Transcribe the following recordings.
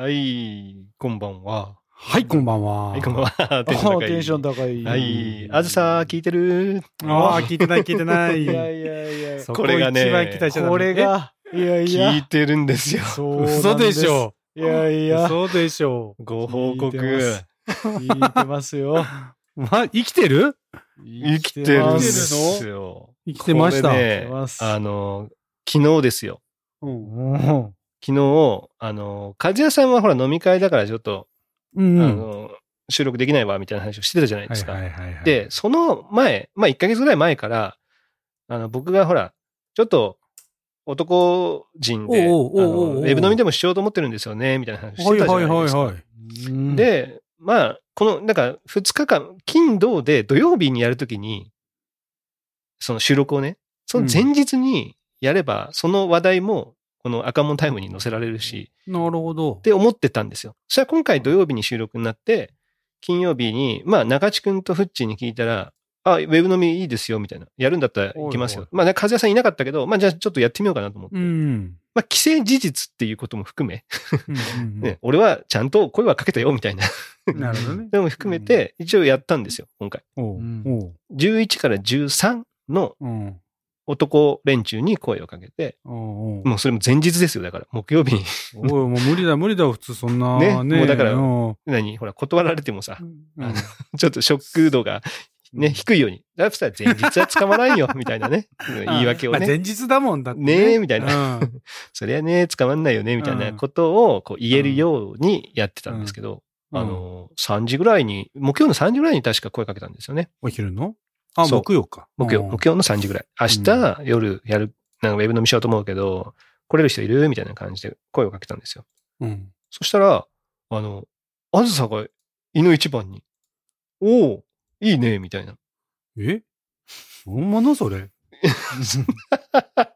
はい、こんばんは。はい、こんばんは。はい、こんばんは。あテンション高いテンション高い。はい。あずさ、聞いてるああ、聞いてない、聞いてない。いやいやいや、そこれがねこれ。が、いやい聞やい、てるんですよ。嘘でしょ。いやいや、嘘でしょ。ご報告。聞いてますよ。ま、生きてる？生きてるんでますすよ。生きてました。あの、昨日ですよ。うん。うん昨日、あの、和也さんはほら飲み会だからちょっと、うん。あの、収録できないわみたいな話をしてたじゃないですか。で、その前、まあ1ヶ月ぐらい前から、あの、僕がほら、ちょっと男人で、ウェブ飲みでもしようと思ってるんですよね、みたいな話してはいたじゃはいないですか。はいはい。うん、で、まあ、この、なんか、2日間、金、土で土曜日にやるときに、その収録をね、その前日にやれば、その話題も、この赤門タイムに載せられるし、なるほどっ。て思ってたんですよ。そしたら今回土曜日に収録になって、金曜日に、まあ、中地君とフッチーに聞いたら、あ、ウェブ飲みいいですよ、みたいな。やるんだったら行きますよ。おいおいまあ、ね、和也さんいなかったけど、まあ、じゃあちょっとやってみようかなと思って。うん。まあ、既成事実っていうことも含め、うん ね、俺はちゃんと声はかけたよ、みたいな。うんなるほどね。でも含めて、一応やったんですよ、今回。おううんおう11から13のうん。男連中に声をかけて、もうそれも前日ですよ、だから、木曜日に。おい、もう無理だ無理だ、普通そんな。ねね。もうだからうん何？ほら、断られてもさ、うんちょっとショック度がね、低いように。だから前日は捕まらんよ、みたいなね。言い訳をまあね。前日だもんだって。ねえみたいな。うん そりゃね、捕まんないよね、みたいなことをこう言えるようにやってたんですけど、あの、3時ぐらいに、木曜の3時ぐらいに確か声かけたんですよね。お昼の？あ、木曜か。木曜、うん木曜の3時ぐらい。明日、夜やる、なんかウェブ飲みしようと思うけど、来れる人いる？みたいな感じで声をかけたんですよ。うん。そしたら、あの、あずさが犬一番に、おおいいね、みたいな。え？本物それ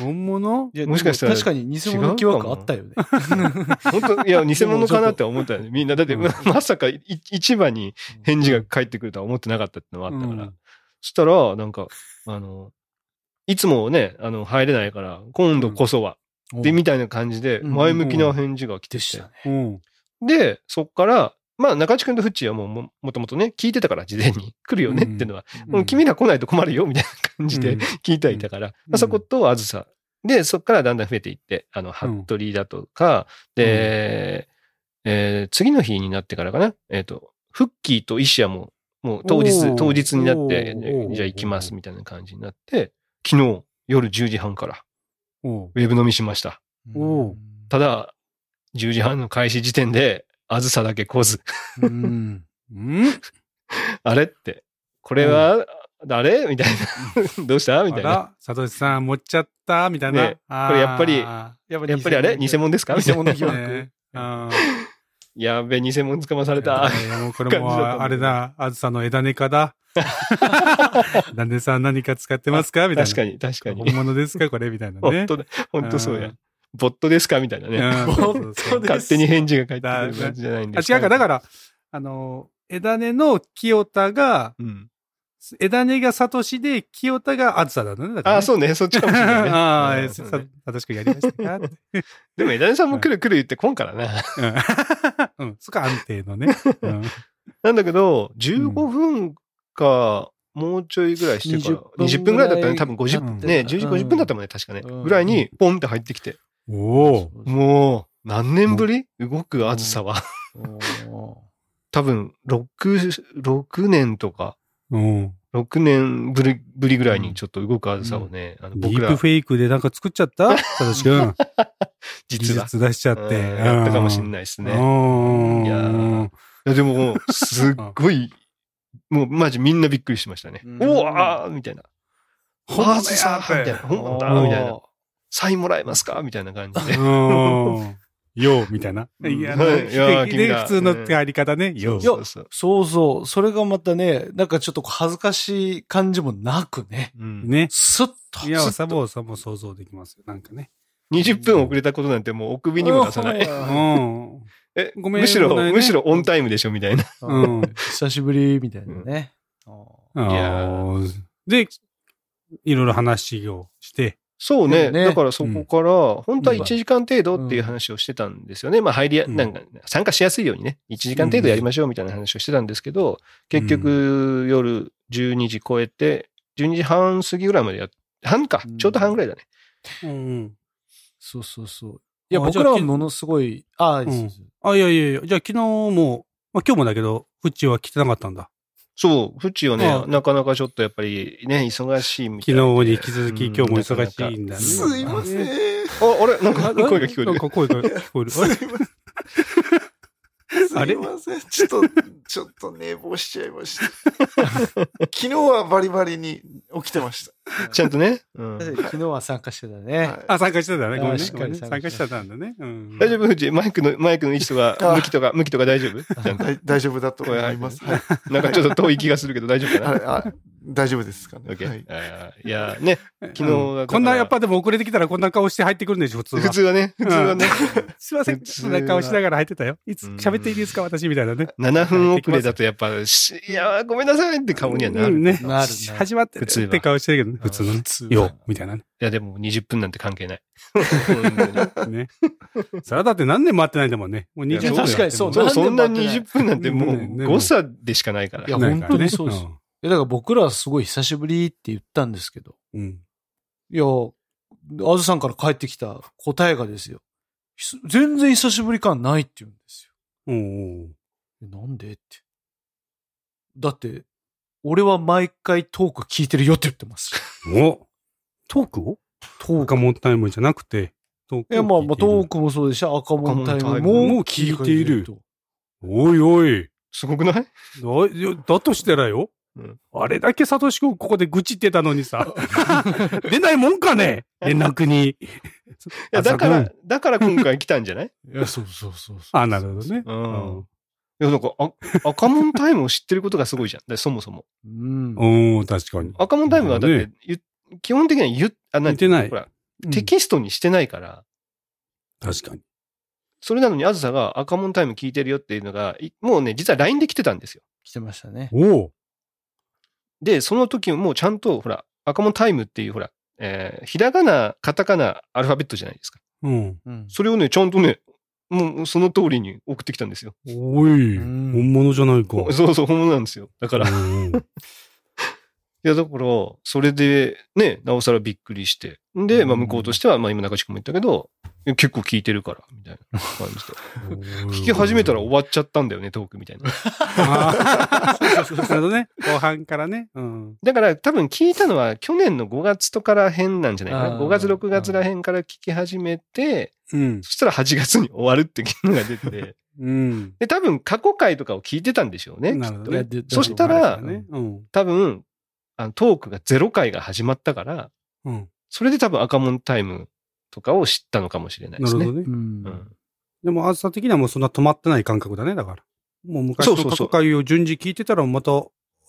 本物？いやもしかしたら確かに偽物疑惑あったよね。本当いや、偽物かなって思ったよね。みんな。だって、うんま まさかい一番に返事が返ってくるとは思ってなかったってのはあったから。うん。そしたら、なんか、あの、いつもね、あの、入れないから、今度こそは、で、みたいな感じで、うん前向きな返事が来てて。でし。で、そっから、まあ、中地君とフッチーはもうも、もともとね、聞いてたから、事前に。来るよねっていうのは、うん。君ら来ないと困るよ、みたいな感じでうん。聞いてはいたから、まあ、そことあずさ。で、そっからだんだん増えていって、あの、服部だとか、で、えー次の日になってからかな、えっ、と、フッキーとイシアも、もう当日当日になってじゃあ行きます、みたいな感じになって、昨日夜10時半からウェブ飲みしました。ただ、10時半の開始時点で、あずさだけ来ず。うん。うん。あれって、これは、誰？みたいな。どうした？みたいな。あら、サトシさん、持っちゃった？みたいな。これやっぱりあやっぱやっぱりあれ偽物ですか？偽物疑惑。やべ、偽物捕まされーた。これもう、あれだ、あずさの枝根かだ。なんでさん何か使ってますか？みたいな。確かに、確かに。本物ですか？これ？みたいなね。本当だ。本当そうや。ボットですか？みたいなね。勝手に返事が返ってくる感じじゃないんですあ、違うか、だから、あの、枝根の清田が、うん。枝根がサトシで、清田があずさだね。だからねあ、そうね。そっちかもしれないね。ああ、ねサトシ君やりましたかでも、枝根さんも来る来る言ってこんからな。うん。うん。そこは安定のね。うん。なんだけど、15分か、もうちょいぐらいしてから、20 20分ぐらいだったらね、多分経50って分、ね、た10時50分だったもんね、確かね。うんぐらいに、ポンって入ってきて。おお。もう、何年ぶり動くあずさは。お多分、6、6年とか、うん。6年ぶりぶりぐらいにちょっと動くあずさをね、あのディ僕らープフェイクでなんか作っちゃった？サトシ君。実は出しちゃって。うんやったかもしれいないですね。うん。いやーいやでもすっごい、もうマジみんなびっくりしましたね。うんおわーみたいな。あずさみたいな。本物だみたいな。サインもらえますか？みたいな感じで。うん。よう、みたいな。うんいや、はいいやで君ら普通の入り方ね。よう。そうそう。それがまたね、なんかちょっと恥ずかしい感じもなくね。うんね。スッと。いや、サボさんも想像できますよ。なんかね。20分遅れたことなんてもうお首にも出さない。うん。え、ごめんむしろ、むしろオンタイムでしょみたいな。うん久しぶりみたいなね。あいやーで、いろいろ話をして、そうね。ねだからそこから、本当はうん1時間程度っていう話をしてたんですよね。まあ入りなんか参加しやすいようにね、1時間程度やりましょうみたいな話をしてたんですけど、結局夜12時超えて、12時半過ぎぐらいまでやっ、半かうん、ちょうど半ぐらいだね。うん。そうそうそう。いや、僕らはものすごい、ああ、うそうあ、いやいやいや、じゃあ昨日も、まあ今日もだけど、フッチは来てなかったんだ。そう、フチはねあ、なかなかちょっとやっぱりね、忙しいみたい昨で日に引き続き今日も忙しいんだね。すいません。あ、あれ？なんか声が聞こえる。なんか声が聞こえる。あれあれすいません。ちょっと、ちょっと寝坊しちゃいました。昨日はバリバリに起きてました。ちゃんとね。うん昨日は参加してたね。はいあ、参加してたね。ごめんね。あしっかり参加してたんだね。うん。大丈夫？フチマイクの、マイクの位置とか、あ向きとか、向きとか大丈夫？大大丈夫だと思います。はい。なんかちょっと遠い気がするけど大丈夫かな？大丈夫ですかね。い。あーいや、ね、昨日うんだからこんな、やっぱでも遅れてきたらこんな顔して入ってくるんでしょ、普通は。普通はね、普通はね、すいません。そんな顔しながら入ってたよ。いつうん喋っていいですか、私みたいなね。7分遅れだとやっぱ、しいや、ごめんなさいって顔にはなる。うんね。なるね始まってる普通はって顔してるけどね、普通のね普。通はよ、みたいなね。いや、でも20分なんて関係ない。ね。それはだって何年待ってないんだもんね。もう20いや分確かにそうそう、何そんな年待ってない20分なんてもう誤差でしかないから。いや本当にそうですいや、だから僕らはすごい久しぶりって言ったんですけど、うん。いや、あずさんから帰ってきた答えがですよ。ひ全然久しぶり感ないって言うんです。よ。えなんでって。だって、俺は毎回トーク聞いてるよって言ってます。お？トークを？トーク。赤モンタイムじゃなくて、トークいや、まあ、まあ、トーク。クもそうですし、赤モンタイム赤モンタイムもも聞いていると。おいおい。すごくない？だいやだとしてらよ。うんあれだけサトシ君ここで愚痴ってたのにさ。出ないもんかね？連絡に。いいや、だから、だから今回来たんじゃない？いや、そうそうそうそう。あ、なるほどね。うん。いや、なんか、あ赤門タイムを知ってることがすごいじゃん。そもそも。うん。うん。おー確かに。赤門タイムはだっねて、ゆ基本的には言っ、あ、なん言ってないほら、うんテキストにしてないから、確かに。それなのにあずさが赤門タイム聞いてるよっていうのが、いもうね、実は LINE で来てたんですよ。来てましたね。おお。で、その時もうちゃんと、ほら、赤門タイムっていう、ほら、えーひらがな、カタカナ、アルファベットじゃないですか。うん。うん。それをね、ちゃんとね、もうその通りに送ってきたんですよ。おい。うん本物じゃないか。そうそう、本物なんですよ。だから、いうん や、だから、それで、ね、なおさらびっくりして。で、まあ、うん向こうとしては、まあ、今中地君も言ったけど、結構聞いてるから、みたいな感じで。聞き始めたら終わっちゃったんだよね、トークみたいな。なるほどね。後半からね。うん。だから多分聞いたのは去年の5月とから辺なんじゃないかな。あー5月、6月ら辺から聞き始めて、うん。そしたら8月に終わるっていうのが出て、うん。で、多分過去回とかを聞いてたんでしょうね。なるほどねいやで。そしたらね。うん。多分、あのトークが0回が始まったから、うん。それで多分赤門タイムとかを知ったのかもしれないですね。なるほどね。うんうんでも、あずさ的にはもうそんな止まってない感覚だね、だから。もう昔の過そうそうそう去回を順次聞いてたら、また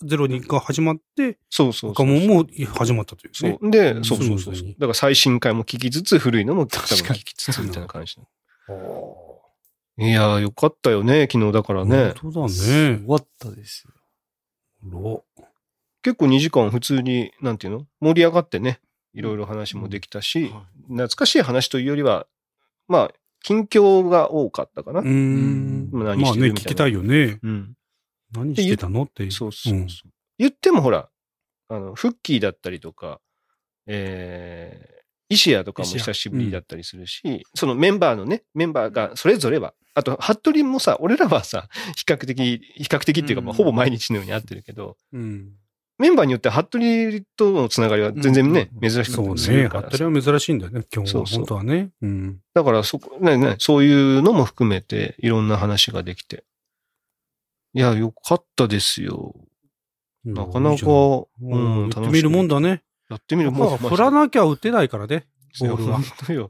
ゼロにが始まって、そうそうそう。赤門も始まったというね。そう。で、うんそうそうそうだから最新回も聞きつつ、古いのも多分確かに聞きつつみたいな感じ。いやー、よかったよね、昨日だからね。本当だすね。ごかったですよ。ろ結構2時間普通に、なんていうの？盛り上がってね、いろいろ話もできたし、懐かしい話というよりは、まあ、近況が多かったかな。うーん。まあまあね、何してるみたいな聞きたいよね。うん。何してたの？って。そうそう。言ってもほら、あの、フッキーだったりとか、えー、石谷とかも久しぶりだったりするし、そのメンバーのね、メンバーがそれぞれは、あと、服部もさ、俺らはさ、比較的、比較的っていうか、まあ、うんほぼ毎日のように会ってるけど、うん。メンバーによっては服部とのつながりは全然ね、うん珍しかったそうね。服部は珍しいんだよね、今日は。本当はね。うん。だからそこ、ねね、そういうのも含めて、いろんな話ができて。いや、よかったですよ。なかなか、ううんん。やってみるもんだね。やってみるもん。振らなきゃ打てないからね、ボールは。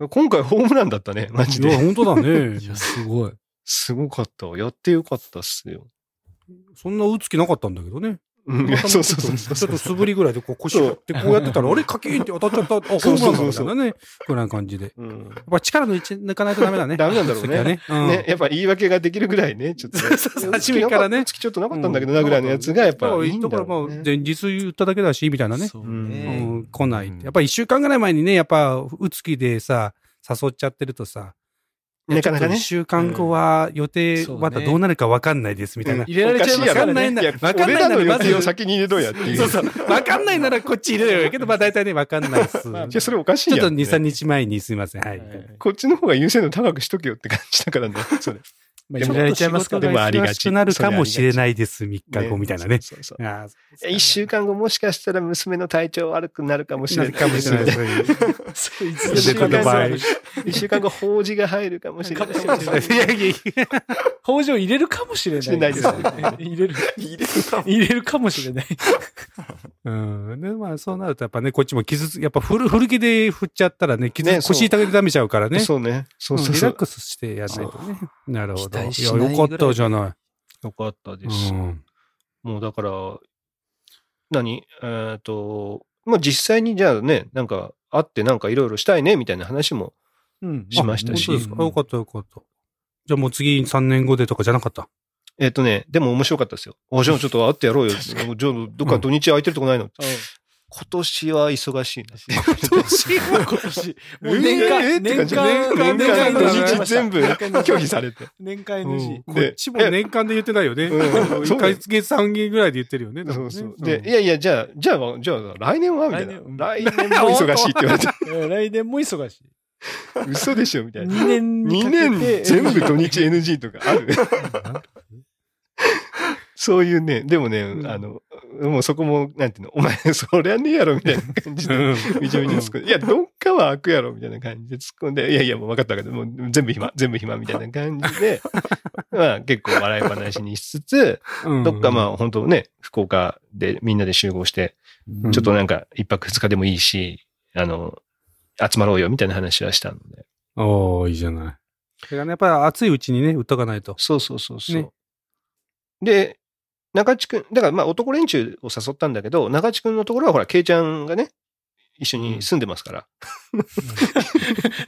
うん。今回ホームランだったね、マジいや、で。本当だね い。や、すごい。すごかったわ。やってよかったっすよ。そんな打つ気なかったんだけどね。そうそうそうそうちょっと素振りぐらいでこう腰振ってこうやってたら、あれ？カキーンって当たっちゃった。あ、ホそうームランだそうそうみたいなね。ぐらいな感じで。うんやっぱ力抜かないとダメだね。ダメなんだろうね ね。ね、やっぱ言い訳ができるぐらいね、ちょっと。初めからね月ちょっとなかったんだけどな、ぐらいのやつが、やっぱいいんだだからまあ。前日言っただけだし、みたいなね。そう。ん、来ないって。やっぱ一週間ぐらい前にね、やっぱ、うつきでさ、誘っちゃってるとさ、なかなかね一週間後は予定まだどうなるかわかんないです、みたいな。入れられちゃいますわかんないんだ。いや、わかんないならまず先に入れとんやっていう。そうそう。わかんないならこっち入れるよ。けど、まあ大体ね、わかんないっす。まあじゃあそれおかしいちょっとやん。2、3日前にすいません。はい。こっちの方が優先度高くしとけよって感じだからね、それ。まあ入れられちゃいますからでもありがちなるかもしれないです、3日後みたいなね。そうそうそうああ一週間後もしかしたら娘の体調悪くなるかもしれない。かもしれない。そういうそういつ一週間後法事が入るかもしれない。い いやいやいや工場入れるかもしれない。入れるかもしれない。うん。で、まあ、そうなると、やっぱね、こっちも傷つ、やっぱ古、古着で振っちゃったらね、傷ねそう腰痛めてダメちゃうからね。そうね。そううんそうそう。リラックスしてやらないとね。なるほど。いいよかったじゃなよかったでい。す。うん。もうだから、何？えっと、まあ実際にじゃあね、なんか会ってなんかいろいろしたいねみたいな話もうん。しましたし本当ですか？よかったよかった。じゃあもう次3年後でとかじゃなかった？えっ、とね、でも面白かったですよ。おじゃあちょっと会ってやろうよ。じゃあどっか土日空いてるとこないの、今年は忙しいな。今年。もう年間、えー年じ間、年間全部拒否されて。年間うん NG。こっちも年間で言ってないよね。うん1ヶ月3月ぐらいで言ってるよね。そうそう。でで、いやいや、じゃあ、じゃあ、じゃあ、来年は？みたいな。来来年年も忙しいって言われて、うん来年も忙しい。嘘でしょみたいな。2年に2かけて。年。全部土日 NG とかある。そういうね、でもね、うん。あの、もうそこも、なんていうの、お前、そりゃねえやろ、みたいな感じで、みちみち突っ込んで、いや、どっかは開くやろ、みたいな感じで突っ込んで、いやいや、もう分かったけど、もう全部暇、全部暇、みたいな感じで、まあ結構笑い話にしつつ、うん。どっかまあ本当ね、福岡でみんなで集合して、うん。ちょっとなんか一泊二日でもいいし、あの、集まろうよ、みたいな話はしたので。おー、いいじゃない。だからね、やっぱり熱いうちにね、売っとかないと。そうそうそうそう。ねで、中地くん、だからまあ男連中を誘ったんだけど、中地くんのところはほら、ケイちゃんがね、一緒に住んでますから。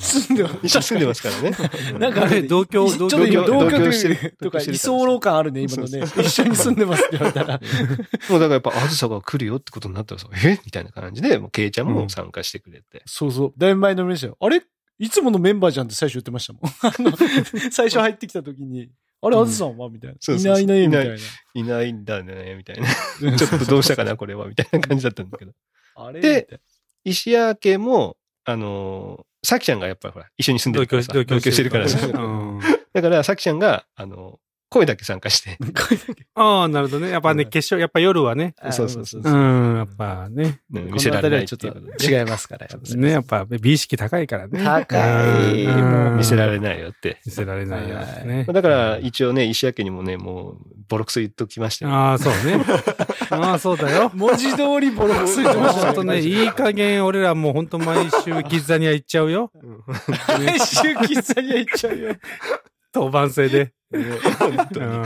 住んでます。一緒に住んでますからね。なんかあれ、同居ちょっと今同居同居同居してるとか、同居候感あるね、今のね。一緒に住んでますって言われたら。もうだからやっぱ、あずさが来るよってことになったらさ、え？みたいな感じで、もうケイちゃんも参加してくれて。そうそう。だいぶ前のめでしたよ。あれ？いつものメンバーじゃんって最初言ってましたもん。あの、最初入ってきた時に、あれ、あずさんは？みたいな。そうそうそういないいないみたいな。いないんだね、みたいな。ちょっとどうしたかな、これは、みたいな感じだったんだけど。あれ？で石屋家も、あのー、さきちゃんがやっぱりほら、一緒に住んでるからさ、同居してるからさ。うんだから、さきちゃんが、あの、声だけ参加して、ああ、なるほどね。やっぱね、決勝、やっぱ夜はね。あそうそうそううん、やっぱね。見せられないちょっと違いますから。ね、やっぱ美意識高いからね。高い見せられないよって。見せられないよはいね。だから、一応ね、石屋家にもね、もう、ボロクソ言っときましたよ。ああ、そうね。ああ、そうだよ。文字通りボロクソ言ってましたね、いい加減俺らもうほんと毎週キッザニア行っちゃうよ。毎週喫茶には行っちゃうよ。当番制で。本当にうん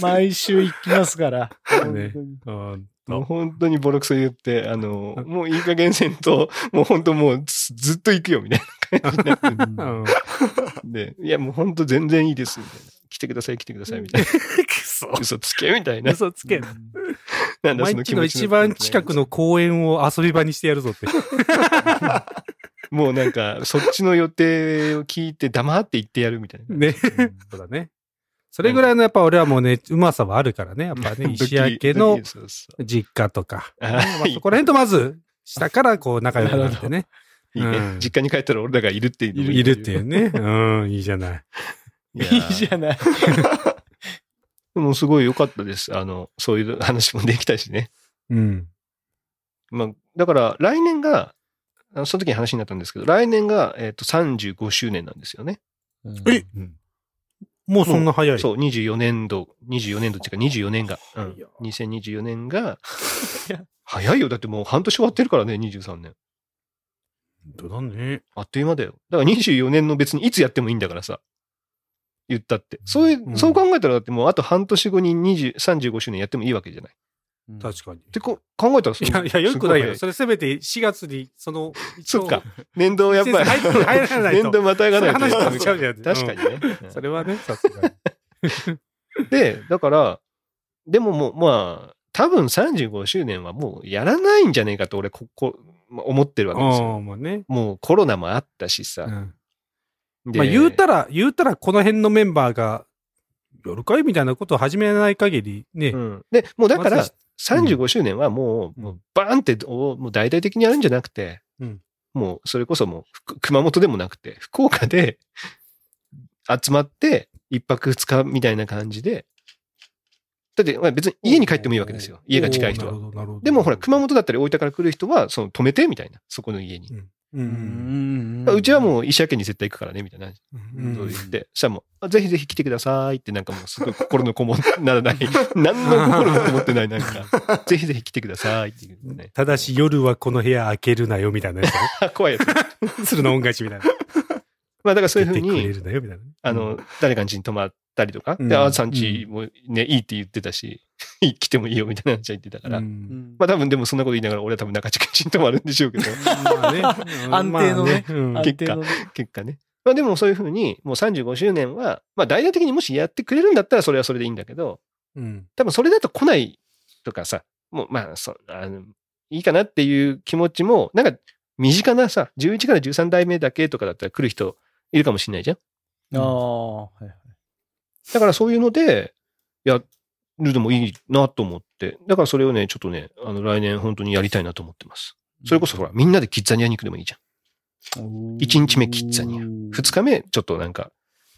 毎週行きますから。ね本当にもう本当にボロクソ言って、あの、もういい加減せんと、もう本当もうずずっと行くよ、みたいな感じになってうんで、いやもう本当全然いいです、みたいな。来てください、来てください、みたいな。嘘つけ、みたいな。嘘つけ。なんだ毎日の一番近くの公園を遊び場にしてやるぞって。もうなんか、そっちの予定を聞いて黙って行ってやるみたいな。ね。そうだね。それぐらいのやっぱ俺はもうね、うまさはあるからね。やっぱね、石焼家の実家とか。あまあそこら辺とまず、下からこう 仲良くなってね。いいねうん実家に帰ったら俺らがいるっていういるっていうね。うん、いいじゃない。いやいいじゃない。でもすごい良かったです。あの、そういう話もできたしね。うん。まあ、だから来年が、あのその時に話になったんですけど、来年が、えっ、と、35周年なんですよね。え？もうそんな早い。そう、24年度、24年度っていうか24年が、うん早いよ、2024年が早いよ。だってもう半年終わってるからね、23年。本当だね。あっという間だよ。だから24年の別にいつやってもいいんだからさ。言ったって。そういう、うんそう考えたらだってもうあと半年後に20、35周年やってもいいわけじゃない。うん確かに。てこ考えたらそういや、いや、よくないよ。すそれせめて4月に、その、そっか。年度やっぱり。入らないと年度またがないと。話と違うじゃん確かにね。それはね、さすがに。で、だから、でももう、まあ、多分35周年はもうやらないんじゃねえかと俺、ここ、まあ思ってるわけですよ。まあね。もうコロナもあったしさ。うんでまあ言うたら、言うたらこの辺のメンバーが、夜会みたいなことを始めない限りね。うん。で、もうだから35周年はもう、うん。もうバーンって、おもう大々的にやるんじゃなくて、うん。もうそれこそもう福、熊本でもなくて、福岡で集まって、一泊二日みたいな感じで、だってまあ別に家に帰ってもいいわけですよ。家が近い人は。でもほら、熊本だったり大分から来る人は、その止めてみたいな、そこの家に。うん。う。ちはもう石焼に絶対行くからね、みたいな。うん。そう言って、そしたらもう、ぜひぜひ来てくださいって、なん。かもうすごい心のこもならない、何の心もこもってない、なん。か、ぜひぜひ来てくださいっていうね。ただし夜はこの部屋開けるなよ、みたいなやあ怖いやつ。鶴の恩返しみたいな。まあだからそういうふうに、あの、誰かの家に泊まったりとか、で、あーさん。家もね、いいって言ってたし、来てもいいよみたいな話は言ってたから、うんまあ多分でもそんなこと言いながら俺は多分中地君家に泊まるんでしょうけど、まあね。安定のね結果結果ね。まあでもそういうふうに、もう35周年は、まあ大々的にもしやってくれるんだったらそれはそれでいいんだけど、うん。多分それだと来ないとかさ、もうまあそあの、いいかなっていう気持ちも、なんか身近なさ、11から13代目だけとかだったら来る人いるかもしれないじゃん。ああ、はいはい。だからそういうので、やるのもいいなと思って、だからそれをね、ちょっとね、あの来年本当にやりたいなと思ってます。それこそほら、みんなでキッザニアに行くでもいいじゃん。1日目キッザニア。2日目、ちょっとなんか、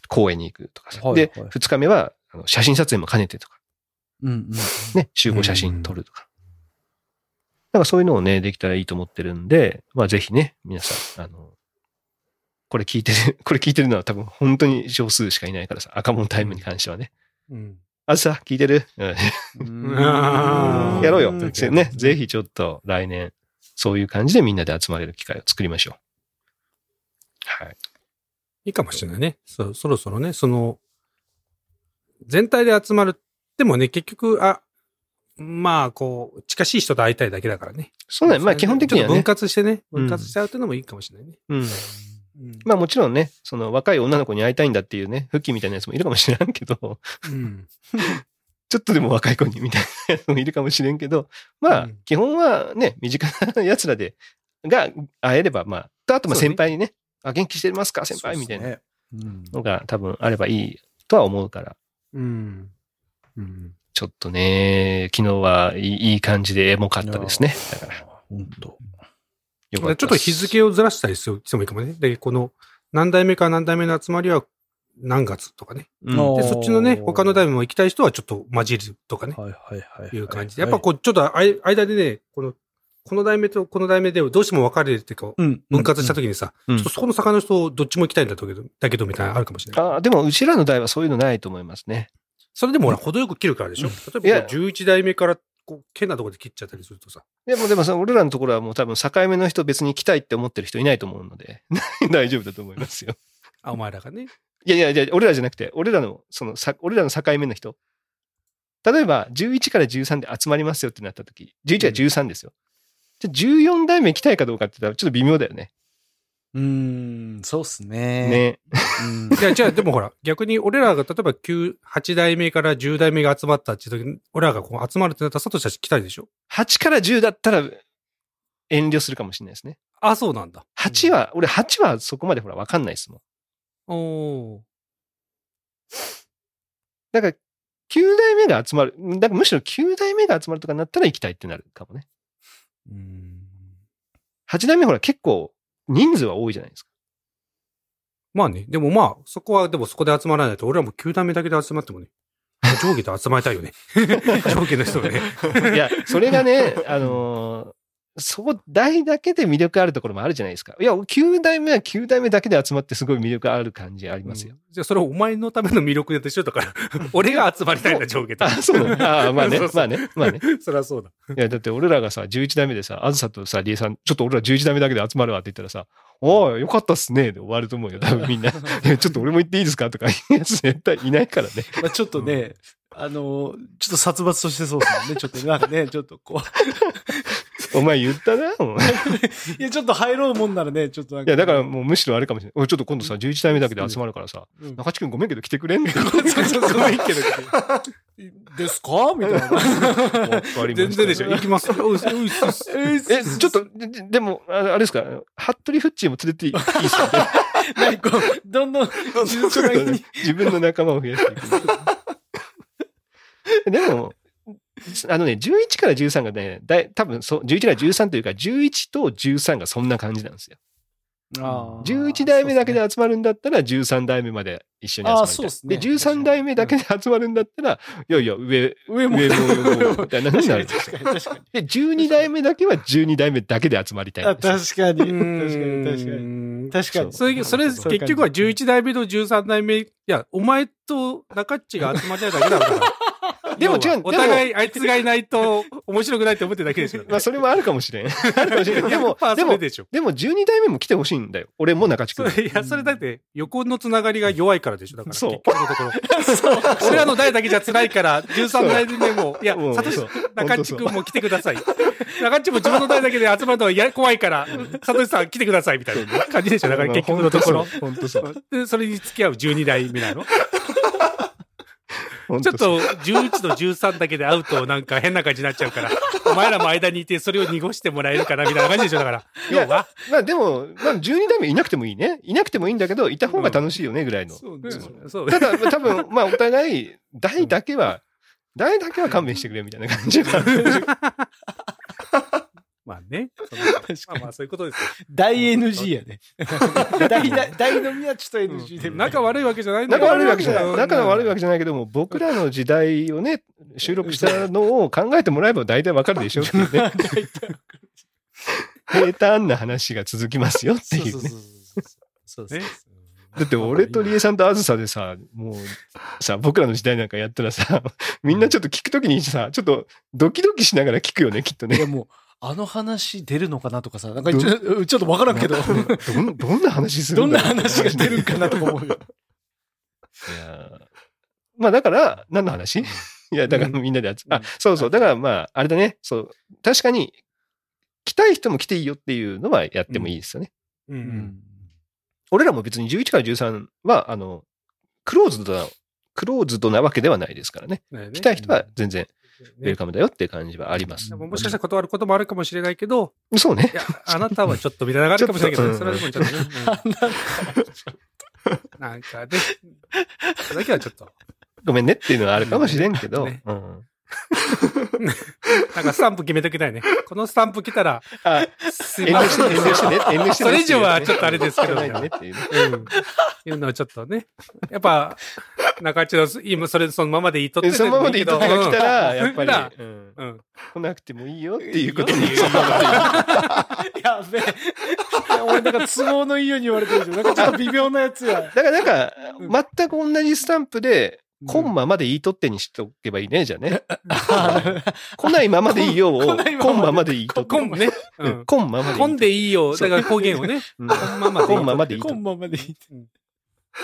公園に行くとかさ。で、はいはい2日目は、あの写真撮影も兼ねてとか、うんうん。ね、集合写真撮るとか。だからそういうのをね、できたらいいと思ってるんで、まあぜひね、皆さん、あの、これ聞いてる、これ聞いてるのは多分本当に少数しかいないからさ、赤門タイムに関してはね。うん。あずさ、聞いてる、やろうよ。ね、ぜひちょっと来年、そういう感じでみんなで集まれる機会を作りましょう。はい。いいかもしれないね。そそろそろね、その、全体で集まる。でもね、結局、あ、まあ、こう、近しい人と会いたいだけだからね。そうね。まあ基本的にはちょっと分ね。割してね、うん分割しちゃうっていうのもいいかもしれないね。うん。うんまあもちろんね、その若い女の子に会いたいんだっていうね、復帰みたいなやつもいるかもしれんけど、うん。ちょっとでも若い子にみたいなやつもいるかもしれんけど、まあうん基本はね、身近な奴らで、が会えれば、まあ、とあとまあ先輩にね、あ、元気してますか？先輩みたいなのが多分あればいいとは思うから、うん。うん。ちょっとね、昨日はいいいい感じでエモかったですね。だから、本当。よかったちょっと日付をずらしたりしてもいいかもね。で、この、何代目か何代目の集まりは何月とかね。うんあで、そっちのね、他の代目も行きたい人はちょっと混じるとかね。はいはいはい。いう感じで。やっぱこう、ちょっとあい間でね、この、この代目とこの代目でどうしても分かれるっていうか、うん、分割した時にさ、うんちょっとそこの坂の人どっちも行きたいんだけど、だけどみたいなのあるかもしれない。ああ、でもうちらの代はそういうのないと思いますね。それでもほら、程よく切るからでしょ、い例えやばこう11代目から、こう、変なところで切っちゃったりするとさ。でも、でもさ、俺らのところはもう多分境目の人別に来たいって思ってる人いないと思うので、大丈夫だと思いますよ。あ、お前らがね。いやいやいや、俺らじゃなくて、俺らの、その、さ俺らの境目の人。例えば、11から13で集まりますよってなった時、11から13ですよ。じゃあ14代目来たいかどうかって言ったらちょっと微妙だよね。うーん、そうっすね。ね。うん。いや、じゃあ、でもほら、逆に俺らが、例えば9、8代目から10代目が集まったっていう時に、俺らがこう集まるってなったら、サトシたち来たいでしょ？8から10だったら遠慮するかもしれないですね。あ、そうなんだ。8は、俺8はそこまでほらわかんないですもん。おだから、9代目が集まる。だからむしろ9代目が集まるとかになったら行きたいってなるかもね。うん8代目ほら結構人数は多いじゃないですか。まあね。でもまあ、そこは、でもそこで集まらないと、俺らも9代目だけで集まってもね。上下で集まりたいよね。上下の人がね。いや、それがね、あのーそこ代だけで魅力あるところもあるじゃないですか。いや、9代目は9代目だけで集まってすごい魅力ある感じありますよ。うんじゃあ、それお前のための魅力でしょだから、俺が集まりたいんだ、上下で。あ、そうなのああ、まあねまあね、まあね。そりゃそうだ。いや、だって俺らがさ、11代目でさ、あずさとさ、りえさん、ちょっと俺ら11代目だけで集まるわって言ったらさ、おい、よかったっすね、で終わると思うよ、多分みんな。ちょっと俺も行っていいですかとか言うやつ絶対いないからね。まあちょっとね、あの、ちょっと殺伐としてそうですもんね。ちょっとなんかね、ちょっとこお前言ったな、お前う。いや、ちょっと入ろうもんならね、ちょっとなんか。いや、だからもうむしろあれかもしれない。おいちょっと今度さ、11代目だけで集まるからさ、うん中地君ごめんけど来てくれんって。そうそうそうごめんけど。ですか？みたいな。全然でしょ。行きます。え、ちょっと、ででも、ああれですか、ハットリフッチーも連れていいいいですかね？何こう、どんどん、自分の仲間を増やしていく。でも、あのね、11から13がね、だい多分そう、11から13というか、11と13がそんな感じなんですよ。あー11代目だけで集まるんだったら、13代目まで一緒に集まりたい。あーそうっすねで、13代目だけで集まるんだったら、いやいや、上、上も。上もみたいなのになる。確かに、確かに。で、12代目だけは12代目だけで集まりたい。確かに。う確かに、確かに。に確かに。それ、それ、結局は11代目と13代目、いや、お前と中っちが集まりたいだけだから。でも違うお互い、あいつがいないと面白くないって思ってるだけですよ。まあ、それもあるかもしれん。あるかもしれん。でもまあ、でも、それでしょ。でも12代目も来てほしいんだよ。俺も中地君。いや、それだって、横のつながりが弱いからでしょ。だから、そう結局のところ。俺らの代だけじゃ辛いから、13代目も、いや、サトシ中っちくんも来てください。中っちも自分の代だけで集まるのはや怖いから、サトシさん来てください、みたいな感じでしょ。だから結局のところ。本当そう。で、それに付き合う12代目なのちょっと11と13だけで会うとなんか変な感じになっちゃうから、お前らも間にいてそれを濁してもらえるかなみたいな感じでしょ、だから。要は？まあでも、まあ12代目いなくてもいいね。いなくてもいいんだけど、いた方が楽しいよね、ぐらいの。そうんそう。ただ、多分、まあお互い、代だけは、代だけは勘弁してくれみたいな感じ。まあね。その 確かにまあまあそういうことですよ。大 NG やね。大、大、大飲みはちょっと NG で。仲悪いわけじゃないんだ仲悪いわけじゃない。仲の悪いわけけじゃないけども、僕らの時代をね、収録したのを考えてもらえば大体わかるでしょっていうね。平坦な話が続きますよっていうね。そうねだって俺とリエさんとあずさでさ、もうさ、僕らの時代なんかやったらさ、みんなちょっと聞くときにさ、ちょっとドキドキしながら聞くよね、きっとね。いやもう、あの話出るのかなとかさ、なんかちょちょっとわからんけど、どんどんな話するどんなんだろう？話が出るんかなとか思うよ。いやーまあだから、何の話？いや、だからみんなで集あ、そうそう。だからまあ、あれだね。そう。確かに、来たい人も来ていいよっていうのはやってもいいですよね。う。うんん。俺らも別に11から13は、あの、クローズドな、クローズドなわけではないですからね。ね来たい人は全然ウェルねカムだよっていう感じはあります。もしかしたら断ることもあるかもしれないけど、そうねい。や、あなたはちょっとみたいなのがあるかもしれないけどそれでもちょっとね。うん なんかね、それだけはちょっと。ごめんねっていうのはあるかもしれんけど。ねうん なんかスタンプ決めときたいね。このスタンプ来たら、あ、すいません。それ以上はちょっとあれですけどねっていうね。うん。いうのはちょっとね。やっぱ、中地の、今それそのままでいいとってそのままでいいとが来たら、やっぱり、なうんうん。来なくてもいいよっていうことにやべえ。俺なんか都合のいいように言われてるじゃん。なんかちょっと微妙なやつや。だからなんかうん、全く同じスタンプで、うんコンマまで言い取ってにしとけばいいね、じゃあね。来ないままでいいよを、コンマまで言い取って。コンね。ううんん。コンマまで言いコンでいいよ。だから方言をね。うんコンマまでいい。コンマまでいい。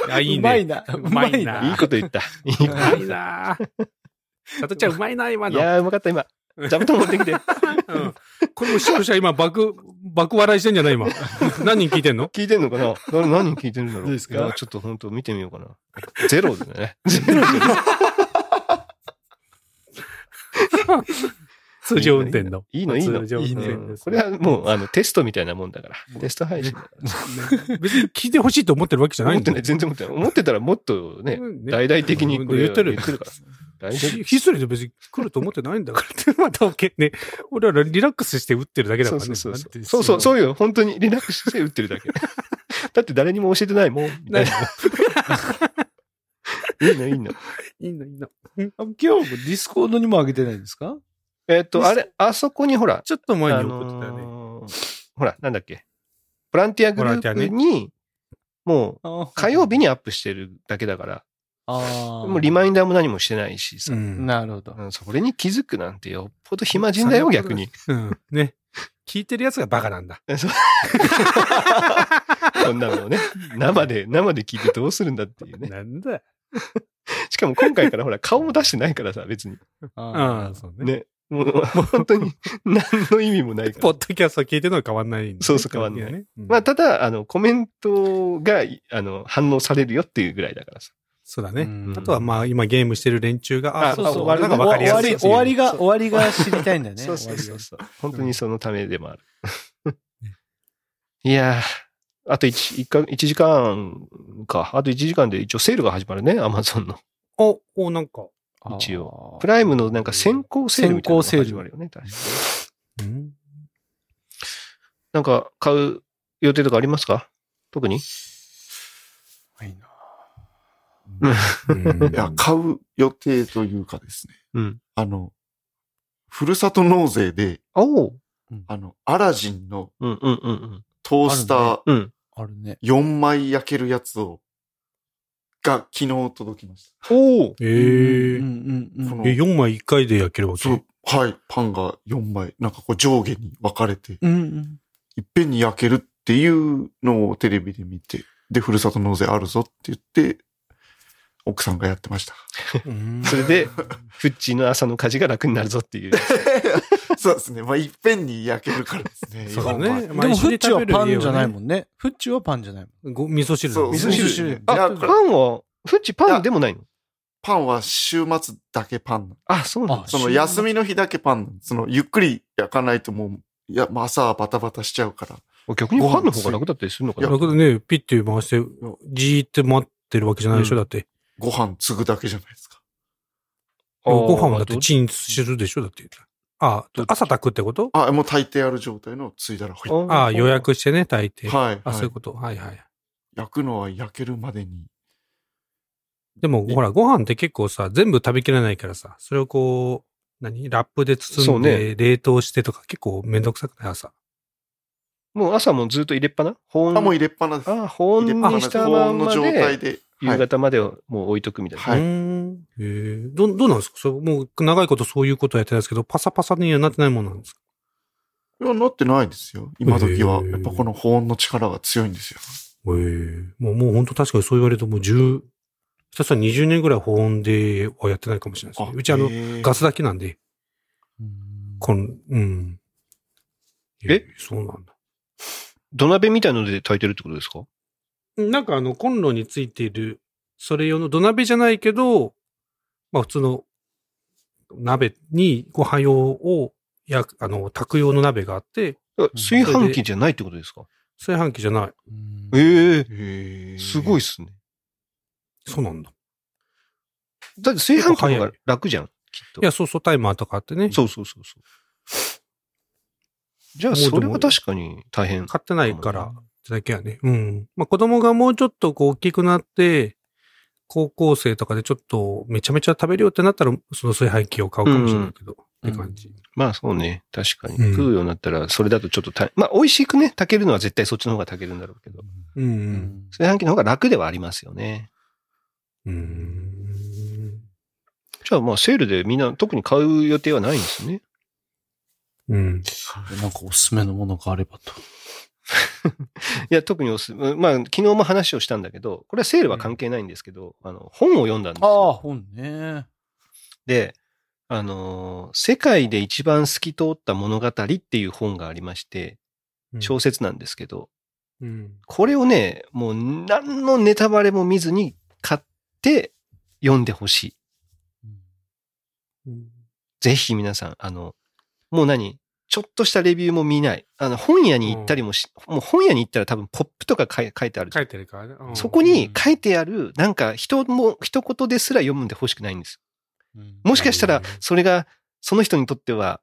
あ、いいね。うまいな。うまいな。いいこと言った。いいこうまいな。さとちゃんうまいな、今の。といやー、うまかった、今。座布団持ってきて。うん。これも視聴者今爆、爆笑いしてんじゃない今。何人聞いてんの？聞いてんのかな？誰何人聞いてるんだろう？ですか？ちょっと本当見てみようかな。ゼロだね。ゼロで通常運転の。いいのいいの通常運転うんです。これはもう、あの、テストみたいなもんだから。テスト配信。別に聞いてほしいと思ってるわけじゃないんだよ思ってない、。全然思ってない。思ってたらもっとね、大々的にこれ言ってる言ってるから。ヒヒストリーで別に来ると思ってないんだからって。また、ね、俺らリラックスして打ってるだけだからね。そうそうそうそう。そうそう。本当にリラックスして打ってるだけ。だって誰にも教えてないもん。みたいな。いいの、いいの。いいの、いいの。今日も Discord にも上げてないんですか？えっと、あれ、あそこにほら、ちょっと前あに送ってたよね。ほら、なんだっけ？ボランティアグループに、もう、火曜日にアップしてるだけだから、ああ。もうリマインダーも何もしてないしさ、うん。なるほど。うんそれに気づくなんてよっぽど暇人だよ、逆に。うん。ね。聞いてるやつがバカなんだ。そんなのをね、生で、生で聞いてどうするんだっていうね。なんだ。しかも今回からほら、顔も出してないからさ、別に。ああ、そうね。ね。もう、本当に、何の意味もないから。ポッドキャスト聞いてるのは変わんないそうそう変わんないねうんまあ、ただ、あの、コメントが、あの、反応されるよっていうぐらいだからさ。そうだね。うんあとはまあ、今ゲームしてる連中が、あ、あそうそう、終わるなんか分かりやすい。終わり、終わりが、終わりが知りたいんだよね。そうそう終わそうそう。本当にそのためでもある。いやー、あと1、一か一時間か。あと1時間で一応セールが始まるね、アマゾンの。お、お、なんか。一応。プライムのなんか先行セールみたいなのが先行セール始まるよね、確かに。うん。なんか買う予定とかありますか？特に？うんいや、買う予定というかですね。うん。あの、ふるさと納税で、おうあの、アラジンのうんうんうんうん。トースターうん。あるね。4枚焼けるやつを、が昨日届きましおおええうんうんうんこのえ、4枚1回で焼けるわた。そうけ。はい。パンが4枚、なんかこう上下に分かれて、うんうん。いっぺんに焼けるっていうのをテレビで見て、で、ふるさと納税あるぞって言って、奥さんがやってました。うんそれで、フッチーの朝の家事が楽になるぞっていう。そうですね。まあ、いっぺんに焼けるからですね。そうだ4枚ね。まあでも、フッチはパンじゃないん。もんね。フッチはパンじゃないもん。ご味噌汁味噌汁ねあ、パンは、フッチパンでもないの？パンは週末だけパンあ、そうなんだ。その休みの日だけパンそのゆっくり焼かないともう、いや、まあ朝はバタバタしちゃうから。逆にパンの方が楽だったりするのかな？楽でね、ピッて回して、じーって待ってるわけじゃないでしょ、うんだって。ご飯継ぐだけじゃないですか。ご飯はだってチンするでしょ、だって。あ、朝炊くってこと？あ、もう炊いてある状態の継いだらほい。あ予約してね、炊いて。はい。あ、はいそういうこと？はいはい。焼くのは焼けるまでに。でも、ほら、ご飯って結構さ、全部食べきれないからさ、それをこう、何？ラップで包んで、冷凍してとか結構めんどくさくない？朝。もう朝もずっと入れっぱな？保温？あ、もう入れっぱなです。あ、保温入れっぱなです。にした保まんま温の状態で。夕方までをもう置いとくみたいな。はいうーん。へえ。ど、どうなんですか？それもう長いことそういうことやってないですけど、パサパサにはなってないものなんですか？いや、なってないですよ。今時は。やっぱこの保温の力が強いんですよ。へえ。もう、もう本当確かにそう言われるともう10、ひたすら20年ぐらい保温ではやってないかもしれないですね。うちあの、へーガスだけなんで、うんこの、うん。え？そうなんだ。土鍋みたいので炊いてるってことですか？なんかあの、コンロについている、それ用の土鍋じゃないけど、まあ普通の鍋にご飯用をや、あの、炊く用の鍋があって、炊飯器じゃないってことですか？炊飯器じゃない。うんええへーすごいっすね。そうなんだ。だって炊飯器の方が楽じゃん、きっと。いや、そうそう、タイマーとかあってね。そうそうそうそう。じゃあ、それは確かに大変。買ってないから、ってだけはね。うん。まあ子供がもうちょっとこう大きくなって、高校生とかでちょっとめちゃめちゃ食べるよってなったら、その炊飯器を買うかもしれないけど、って感じ。まあそうね。確かに。うん食うようになったら、それだとちょっと大変。まあ美味しくね、炊けるのは絶対そっちの方が炊けるんだろうけど。うん。ううん。ん炊飯器の方が楽ではありますよね。うん。じゃあまあセールでみんな特に買う予定はないんですね。うん。なんかおすすめのものがあればと。いや、特におす、まあ昨日も話をしたんだけど、これはセールは関係ないんですけど、あの、本を読んだんですああ、よ。本ね。で、あのー世界で一番透き通った物語っていう本がありまして、小説なんですけど、うん。これをね、もう何のネタバレも見ずに買って読んでほしい。うん。ぜひ皆さん、あの、もう何？ちょっとしたレビューも見ない。あの、本屋に行ったりもし、もう本屋に行ったら多分ポップとか書い書いてある書いてるからね。うんそこに書いてある、なんか人も、一言ですら読んでほしくないんです。もしかしたらうん、それが、その人にとっては、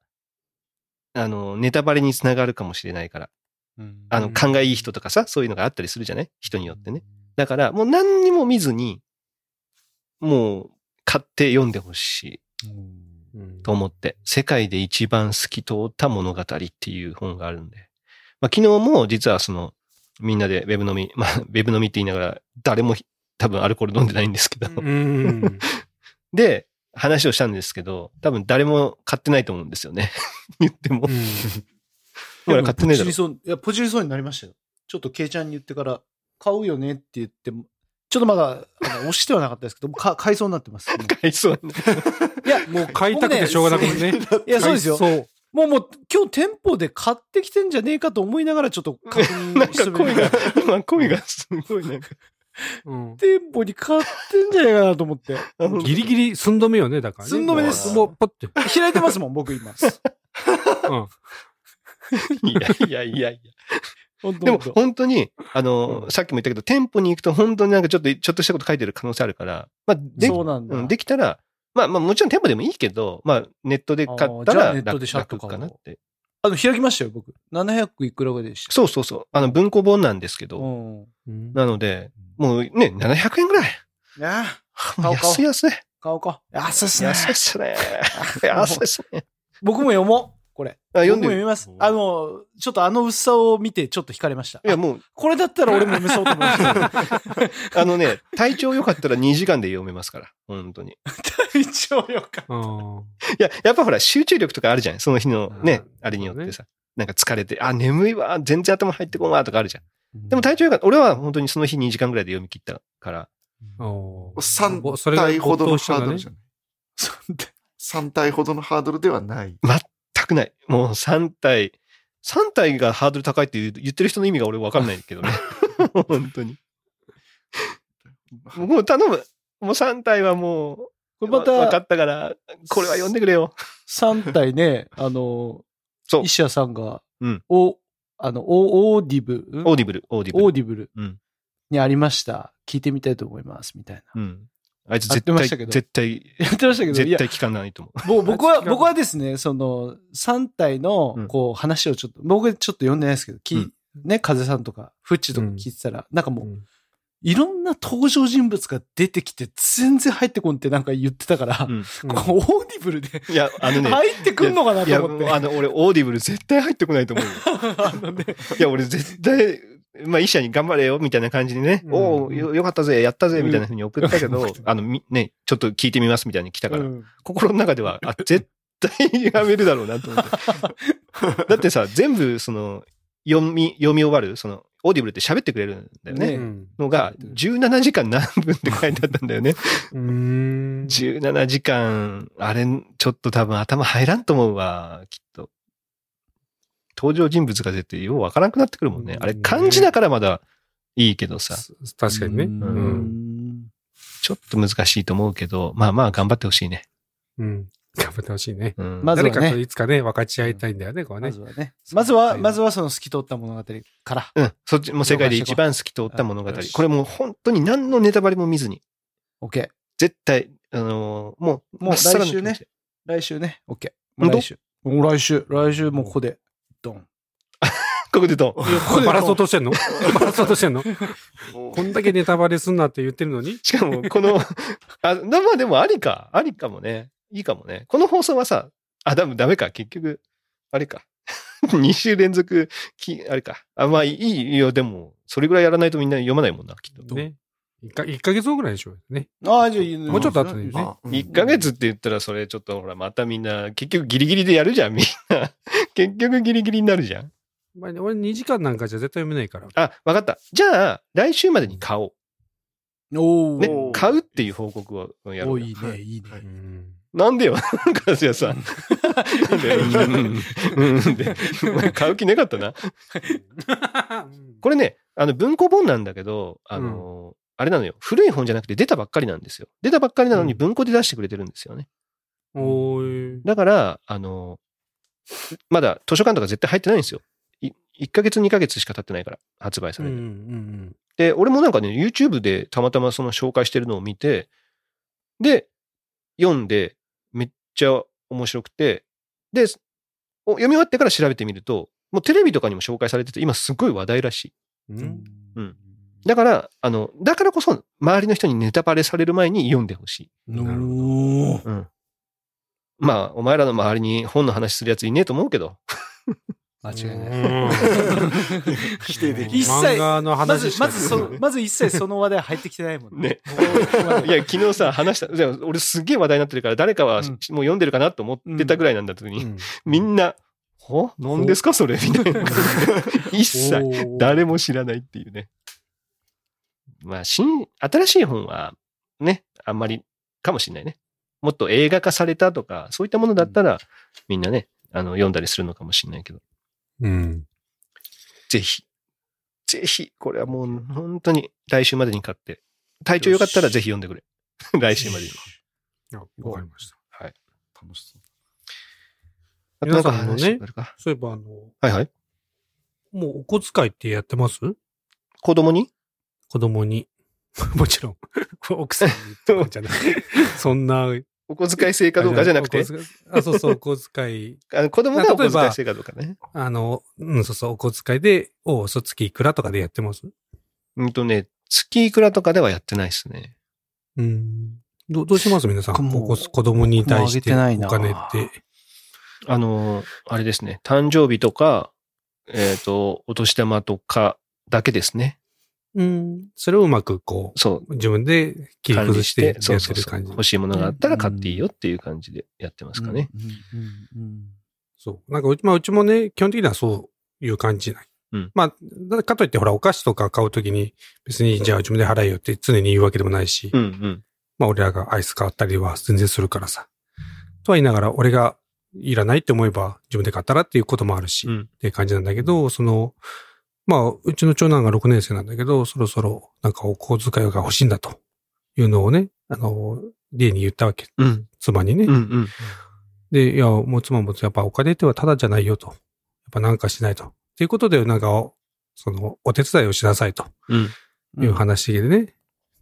あの、ネタバレにつながるかもしれないから。あの、うん勘がいい人とかさ、そういうのがあったりするじゃない？人によってね。。だから、もう何にも見ずに、もう、買って読んでほしいうんと思って、世界で一番透き通った物語っていう本があるんで。まあ、昨日も実はその、みんなでウェブ飲み、まあ、ウェブ飲みって言いながら、誰も多分アルコール飲んでないんですけど、うん。で、話をしたんですけど、多分誰も買ってないと思うんですよね。言っても。ほら、買ってねえだろいや、ポチりそうになりましたよ。ちょっとケイちゃんに言ってから、買うよねって言って、ちょっとまだ、あの押してはなかったですけど、か買いそうになってます。買いそういや、もう買いたくてしょうがなくてね。いや、そうですよ。そう。もうもう、今日店舗で買ってきてんじゃねえかと思いながらちょっと確認 なんしてみるか声が、今声がすごいなんか、うん店舗に買ってんじゃねえかなと思って。ギリギリ寸止めよね、だからね。寸止めですもう、ポッて。開いてますもん、僕今。うん。いやいやいやいや。本当でも本当に、あの、さっきも言ったけど、店舗に行くと本当になんかちょっと、ちょっとしたこと書いてる可能性あるから、まあ、で、そうなんだ。うんできたら、まあまあもちろん店舗でもいいけど、まあネットで買ったらあネットで楽楽かなって。あの、開きましたよ、僕。700いくらぐらいでした。そうそうそう。あの文庫本なんですけど、うん。うんなので、もうね、700円ぐらい。いやもう安い安い。買おうか。安いっすね。安いっすね。安いっすね。僕も読もう。これ。あ読んで読みます。あの、ちょっとあの薄さを見てちょっと惹かれました。いやもう、これだったら俺も読めそうと思いました。あのね、体調良かったら2時間で読めますから。本当に。い一応よかっうんや、やっぱほら、集中力とかあるじゃん。その日のねう、んあれによってさ。なんか疲れて、あ、眠いわ、全然頭入ってこんわ、とかあるじゃん。た。でも体調良かった。俺は本当にその日2時間ぐらいで読み切ったから。おー3それが体ほどのハードルじゃない。3体ほどのハードルではない。ない。もう3体、3体がハードル高いって言ってる人の意味が俺分かんないけどね。本当に。もう頼む。もう3体はもう、まわ分かた、ったから、これは読んでくれよ。3体ね、あの、そう医者さんが、うんお、あの、オオーディブ、んオーディブル、オーディブル。オーディブルうんにありました。聞いてみたいと思います、みたいな。うん。あいつやっ絶対、てましたけど。絶対、やってましたけど、絶対聞かないと思う。ぼ僕は、僕はですね、その、3体のうん、こう、話をちょっと、僕ちょっと読んでないですけど、きうん。ね、風さんとか、フッチとか聞いてたら、なんかもう、うんいろんな登場人物が出てきて、全然入ってこんってなんか言ってたから、うんこう Audible でいや、あのね、入ってくんのかなと思って。あの、俺、 Audible 絶対入ってこないと思うよ。あのね、いや、俺絶対、まあ、医者に頑張れよ、みたいな感じでね、うんおおよよかったぜ、やったぜ、うんみたいな風に送ったけど、あの、みね、ちょっと聞いてみます、みたいに来たから、うん心の中では、あ、絶対やめるだろうなと思って。だってさ、全部、その、読み、読み終わる、その、 Audible って喋ってくれるんだよね。のが、17時間何分って書いてあったんだよね。うーん。17時間、あれ、ちょっと多分頭入らんと思うわ、きっと。登場人物が出てようわからなくなってくるもんね。あれ、うん漢字だからまだいいけどさ、確かにね。ううん。んちょっと難しいと思うけど、まあまあ頑張ってほしいね。うん。頑張ってほしいね。うん。まずはね誰かといつかね、分かち合いたいんだよね、こうね。まずはね。まずは、まずはその透き通った物語から。うん。そっちも世界で一番透き通った物語。これもう本当に何のネタバレも見ずに、OK。絶対、あのーもう、もう来週ね。来週ね。OK。本当？来週。もう来週。来週もうここで。ドン。ここでと。バラそうとしてんの？バラそうとしてんの？こんだけネタバレすんなって言ってるのに？しかも、この、あ、まあでもありか。ありかもね。いいかもね。この放送はさ、あ、だ、ダメか。結局、あれか。2週連続、き、あれか。あ、まあいいよ。でも、それぐらいやらないとみんな読まないもんな、きっと。ね。一か一ヶ月後ぐらいでしょうね。ああ、じゃあいいねもうちょっと後でねまあうん1ヶ月って言ったら、それちょっとほら、またみんな、結局ギリギリでやるじゃん、みんな。結局ギリギリになるじゃん。まあ、俺2時間なんかじゃ絶対読めないから。あ、わかった。じゃあ、来週までに買おう。おーね、買うっていう報告をやろお。いいね、いいね。うん。なんでよ、かずやさん。なんで、うん、うん、うんで、買う気なかったな。これね、あの、文庫本なんだけど、あの、あれなのよ。古い本じゃなくて出たばっかりなんですよ。出たばっかりなのにうん文庫で出してくれてるんですよね。おーい。だから、あの、まだ図書館とか絶対入ってないんですよ。い1ヶ月2ヶ月しか経ってないから、発売さうんうれて。んで、俺もなんかね、YouTube でたまたまその紹介してるのを見て、で、読んで、ちゃ面白くて、で、お読み終わってから調べてみると、もうテレビとかにも紹介されてて、今すごい話題らしい。うん。うん。うんだから、あの、だからこそ、周りの人にネタバレされる前に読んでほしい。なるほどうん。まあ、お前らの周りに本の話するやついねえと思うけど。間違いない。うん否定でき一切漫画のまず、話しかまずまず一切その話題入ってきてないもんね。ね。いや、昨日さ、話した、じゃあ俺すげえ話題になってるから、誰かはうんもう読んでるかなと思ってたぐらいなんだ時に、うんみんな、ほ何ですかそれ？みたいな。一切、誰も知らないっていうね。まあ、新、新しい本は、ね、あんまりかもしれないね。もっと映画化されたとか、そういったものだったら、みんなね、あの、読んだりするのかもしれないけど、うん。ぜひ、ぜひ、これはもう本当に来週までに買って、体調良かったらぜひ読んでくれ。来週までに。あわかりました。はい。楽しそう。あとなんか話あるか？そういえば、あの、はいはい。もうお小遣いってやってます？子供に？子供に。もちろん。奥さんにとかじゃない。そんな。お小遣い制かどうかじゃなくて？お、小遣いあ、そうそう、お小遣い。あの子供がお小遣い制かどうかね。あの、うん、そうそう、お小遣いで、お、嘘月いくらとかでやってます？うんとね、月いくらとかではやってないですね。うん。どどうします？皆さん。子子供に対し僕てお金って。あの、あれですね、誕生日とか、えっ、と、お年玉とかだけですね。うん。それをうまくこそう。う、自分で切り崩してそうやっそうそうてる感じ。欲しいものがあったら買っていいよっていう感じでやってますかね。うんうんうんそう。なんかうち、まあうちもね、基本的にはそういう感じない。うんまあ、だかといってほら、お菓子とか買うときに、別にじゃあ自分で払えよって常に言うわけでもないし、うんうん。まあ俺らがアイス買ったりは全然するからさ。とは言いながら、俺がいらないって思えば自分で買ったらっていうこともあるし、うんっていう感じなんだけど、その、まあ、うちの長男が6年生なんだけど、そろそろなんかお小遣いが欲しいんだというのをね、あの、リエに言ったわけ。うん。妻にね。うんうん。で、いや、もう妻もやっぱお金ってはただじゃないよと。やっぱなんかしないと。っていうことで、なんか、その、お手伝いをしなさいとうん。うん。いう話でね。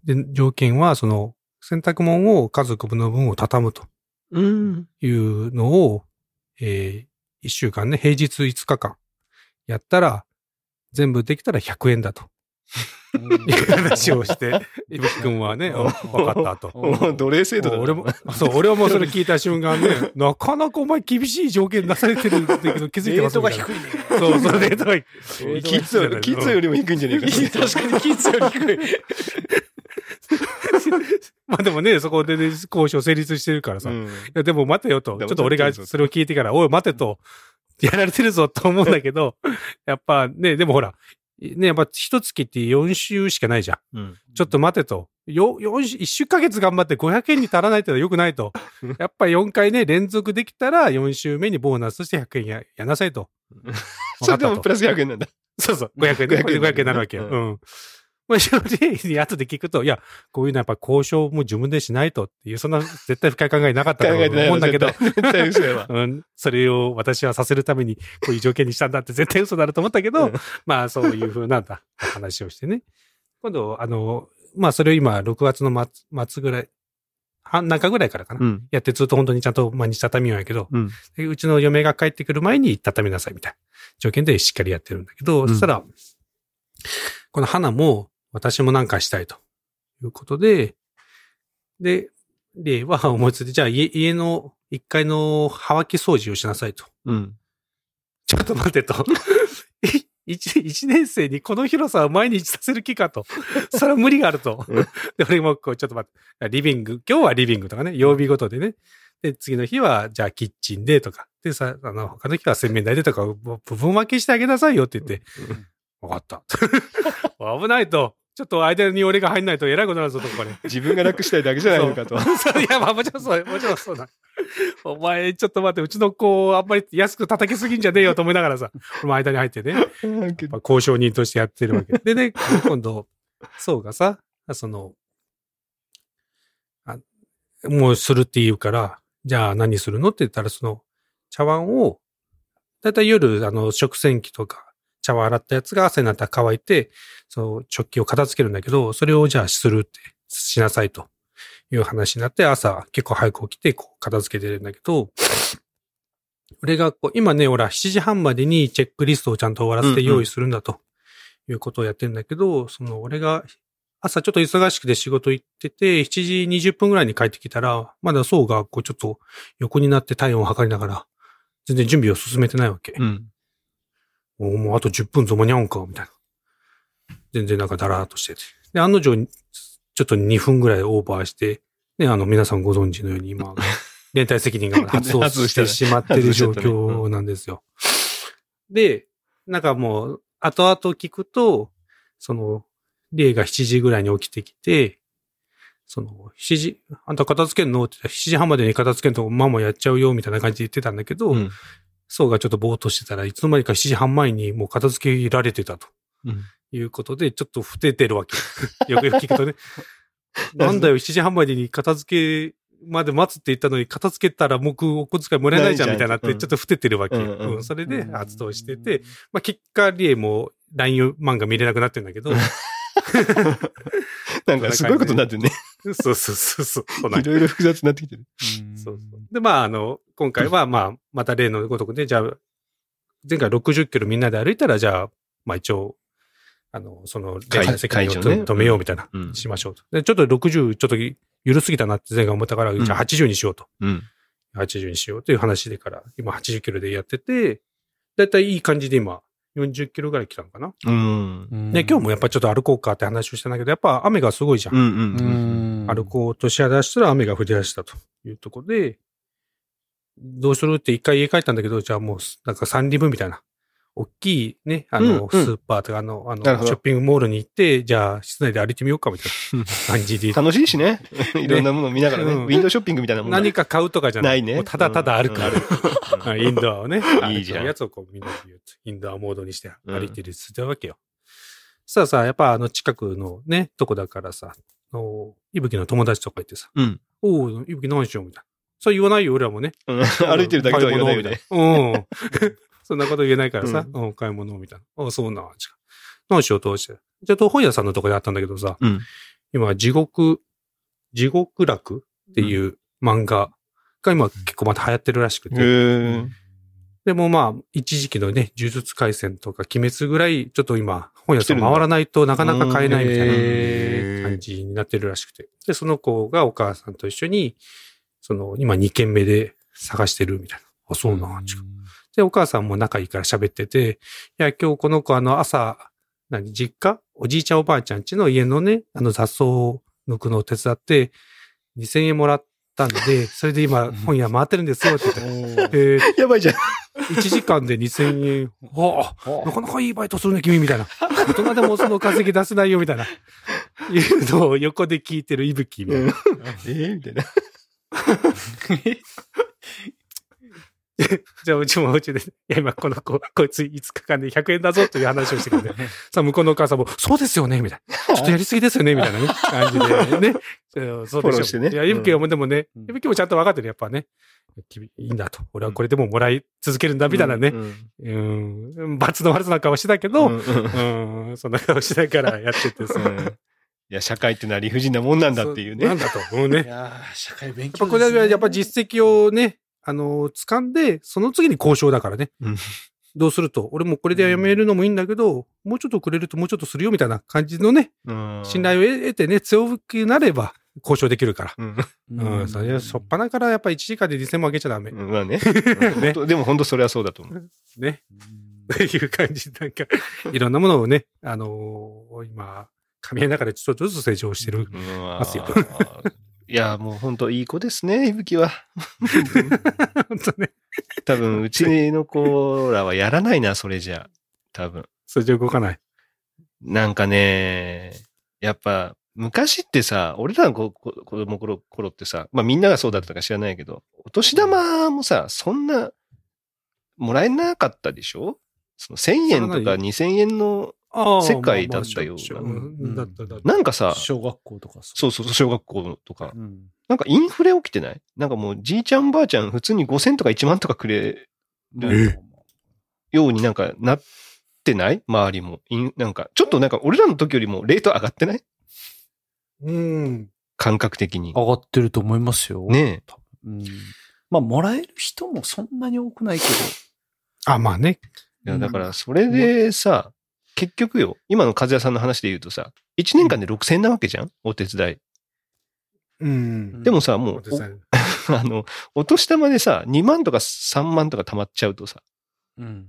で、条件は、その、洗濯物を家族の分を畳むとうん。いうのを、えー、一週間ね、平日5日間やったら、全部できたら100円だと。いう話をして、いぶきくんはね、おわかったと。奴隷制度だな俺も、そう、俺はもうそれ聞いた瞬間ね、なかなかお前厳しい条件出されてるんだけど気づいてレーますみたいなトが低いね。そう、そう、レートが低い。キッズより、キッズよりも低いんじゃねえか。確かにキッズより低い。まあでもね、そこでね、交渉成立してるからさ。いうんや、でも待てよと。ちょっと俺がそれを聞いてから、おい待てと。やられてるぞと思うんだけど、やっぱね、でもほら、ね、やっぱ一月って4週しかないじゃん。うん。ちょっと待てと。よ、4週、1週間月頑張って500円に足らないってのは良くないと。やっぱり4回ね、連続できたら4週目にボーナスとして100円や、やなさいと。それでもプラス100円なんだ。そうそう、500円ね。500円これで500円になるわけよ。ううん。まあ、正直に後で聞くと、いや、こういうのはやっぱ交渉も自分でしないとっていう、そんな絶対深い考えなかったと思うんだけど。うん、それを私はさせるためにこういう条件にしたんだって絶対嘘だと思ったけど、うんまあそういうふうなんだ、話をしてね。今度、あの、まあそれを今6月の末末ぐらい、半中ぐらいからかな。うん。やってずっと本当にちゃんと毎日畳むんやけど、うん。でうちの嫁が帰ってくる前に畳みなさいみたいな条件でしっかりやってるんだけど、うんそしたら、この花も私もなんかしたいということで、で、で、は 思いついて、じゃあ家家の1階のはわき掃除をしなさいと。うん。ちょっと待ってと。一一年生にこの広さを毎日させる気かと。それは無理があるとうん。で、俺もこう、ちょっと待って。リビング、今日はリビングとかね、曜日ごとでね。で、次の日は、じゃあキッチンでとか。で、さ、あの、他の日は洗面台でとか、部分分けしてあげなさいよって言って、わかった。危ないと。ちょっと間に俺が入んないと偉いことになるぞと、これ。自分が楽したいだけじゃないのかと。そういや、まあもちろんそう、もちろんそうだ。お前、ちょっと待って、うちの子、あんまり安く叩きすぎんじゃねえよと思いながらさ、俺も間に入ってね、まあ、交渉人としてやってるわけ。でね、今度、そうがさ、その、あもうするって言うから、じゃあ何するのって言ったら、その、茶碗を、だいたい夜、あの、食洗機とか、茶碗洗ったやつが朝になったら乾いて、その食器を片付けるんだけど、それをじゃあするって、しなさいという話になって、朝結構早く起きて、こう片付けてるんだけど、俺がこう、今ね、ほら、7時半までにチェックリストをちゃんと終わらせて用意するんだということをやってるんだけど、その、俺が朝ちょっと忙しくて仕事行ってて、7時20分ぐらいに帰ってきたら、まだそうが、こうちょっと横になって体温を測りながら、全然準備を進めてないわけ。うん。おもうあと10分ぞ間に合うんか、みたいな。全然なんかだらーっとしてて。で、案の定、ちょっと2分ぐらいオーバーして、ね、あの、皆さんご存知のように今、連帯責任が発動して しまってる状況なんですよ。で、なんかもう、後々聞くと、その、リエが7時ぐらいに起きてきて、その、7時、あんた片付けんの？って言ったら7時半までに片付けんとママやっちゃうよ、みたいな感じで言ってたんだけど、うん。そうがちょっとぼーっとしてたらいつの間にか7時半前にもう片付けられてたと。うん。いうことで、ちょっとふててるわけ。よくよく聞くとね。なんだよ、7時半までに片付けまで待つって言ったのに、片付けたら僕お小遣いもらえないじゃんみたいになって、ちょっとふててるわけ。よ。うんうん。うん。それでうん発動してて、、まあ結果、リエも LINE 漫画見れなくなってんだけど、なんかすごいことになってるね。そうそうそうそう。いろいろ複雑になってきてる。そうそう。で、まあ、あの、今回は、まあ、また例のごとくで、じゃあ、前回60キロみんなで歩いたら、じゃあ、まあ一応、あの、その、会列車責任をね止めようみたいな、うんしましょうと。で、ちょっと60、ちょっと緩すぎたなって前回思ったから、うんじゃあ80にしようと。うん。80にしようという話でから、今80キロでやってて、だいたいいい感じで今、40キロぐらい来たのかな。うん。で、今日もやっぱちょっと歩こうかって話をしたんだけど、やっぱ雨がすごいじゃんうんうん。ん歩こうとしだしたら雨が降り出したというところで、どうするって一回家帰ったんだけど、じゃあもう、なんか三里分みたいな、大きいね、あの、スーパーとか、あの、あの、ショッピングモールに行って、じゃあ、室内で歩いてみようかみたいな 感じで。楽しいしね。いろんなものを見ながらね。うんウィンドウショッピングみたいなもんだ何か買うとかじゃない。ないねただただ歩く、インドアをね、いいじゃんやつをこうみんなで言うとインドアモードにして歩いてるってわけよ。さあさ、やっぱあの近くのね、とこだからさ、あの、いぶきの友達とかいてさ、うん。おう、いぶき何しようみたいな。そう言わないよ、俺らもね。うん歩いてるだけとは言わないよね。うん。そんなこと言えないからさ、ううん、買い物みたいな。あそうなん、違う。何しようとして。じゃあ、本屋さんのとこであったんだけどさ、うん。今、地獄、地獄楽っていう漫画が今結構また流行ってるらしくて。へーでもまあ、一時期のね、呪術回戦とか鬼滅ぐらい、ちょっと今、本屋さん回らないとなかなか買えないみたいなへ感じになってるらしくて。で、その子がお母さんと一緒に、その、今2軒目で探してるみたいな。あ、そうなうで、お母さんも仲いいから喋ってて、いや、今日この子あの朝、何、実家？おじいちゃんおばあちゃん家の家のね、あの雑草を抜くのを手伝って、2000円もらったんで、それで今本屋回ってるんですよって言って、えー、やばいじゃん。1時間で2000円、ああ、なかなかいいバイトするね、君、みたいな。大人でもその稼ぎ出せないよ、みたいな。いうのを横で聞いてるいぶきみたいな。えーみたいな。じゃあ、うちもうちで、いや、今この子、こいつ5日間で100円だぞという話をしてくれて、さあ、向こうのお母さんも、そうですよね、みたいな。ちょっとやりすぎですよね、みたいなね、感じでね。そうでしょねいや、いぶきはもうでもね、うんいぶきもちゃんと分かってる、やっぱね。君いいんだと。俺はこれでももらい続けるんだ、みたいなね。うんうん。罰の悪さな顔してたけど、うんそんな顔しながらやっててさ。うんいや、社会ってのは理不尽なもんなんだっていうね。なんだと思うね。いやー社会勉強ねぱこれはやっぱ実績をね、あの、掴んで、その次に交渉だからね。うんどうすると、俺もこれでやめるのもいいんだけど、もうちょっとくれるともうちょっとするよみたいな感じのね、うん信頼を得てね、強くなれば交渉できるから。うんうん、それはしょっぱなからやっぱ1時間で2000も上げちゃダメ。うんまあね。うん本当でも本当それはそうだと思う。ね。っていう感じで、なんか、いろんなものをね、あのー今、噛み合いながらちょっとずつ成長してる。ますよいや、もう本当いい子ですね、いぶきは。本当ね。多分、うちの子らはやらないな、それじゃ。多分。それじゃ動かない。なんかね、やっぱ、昔ってさ、俺らの子供頃頃ってさ、まあみんながそうだったか知らないけど、お年玉もさ、そんな、もらえなかったでしょ？その1000円とかそれは2000円の、世界だったようなまあまあ。なんかさ、小学校とかさ。そうそうそう、小学校とか、うん。なんかインフレ起きてない？なんかもうじいちゃんばあちゃん普通に5000とか1万とかくれるようになんかなってない？周りも。なんか、ちょっとなんか俺らの時よりもレート上がってない？うん。感覚的に。上がってると思いますよ。ねうん。まあ、もらえる人もそんなに多くないけあ、まあね。え。いや、だからそれでさ、結局よ、今の和也さんの話で言うとさ、1年間で6000円なわけじゃん？お手伝い。うん。でもさ、もう、あの、お年玉でさ、2万とか3万とか貯まっちゃうとさ、ど。うん。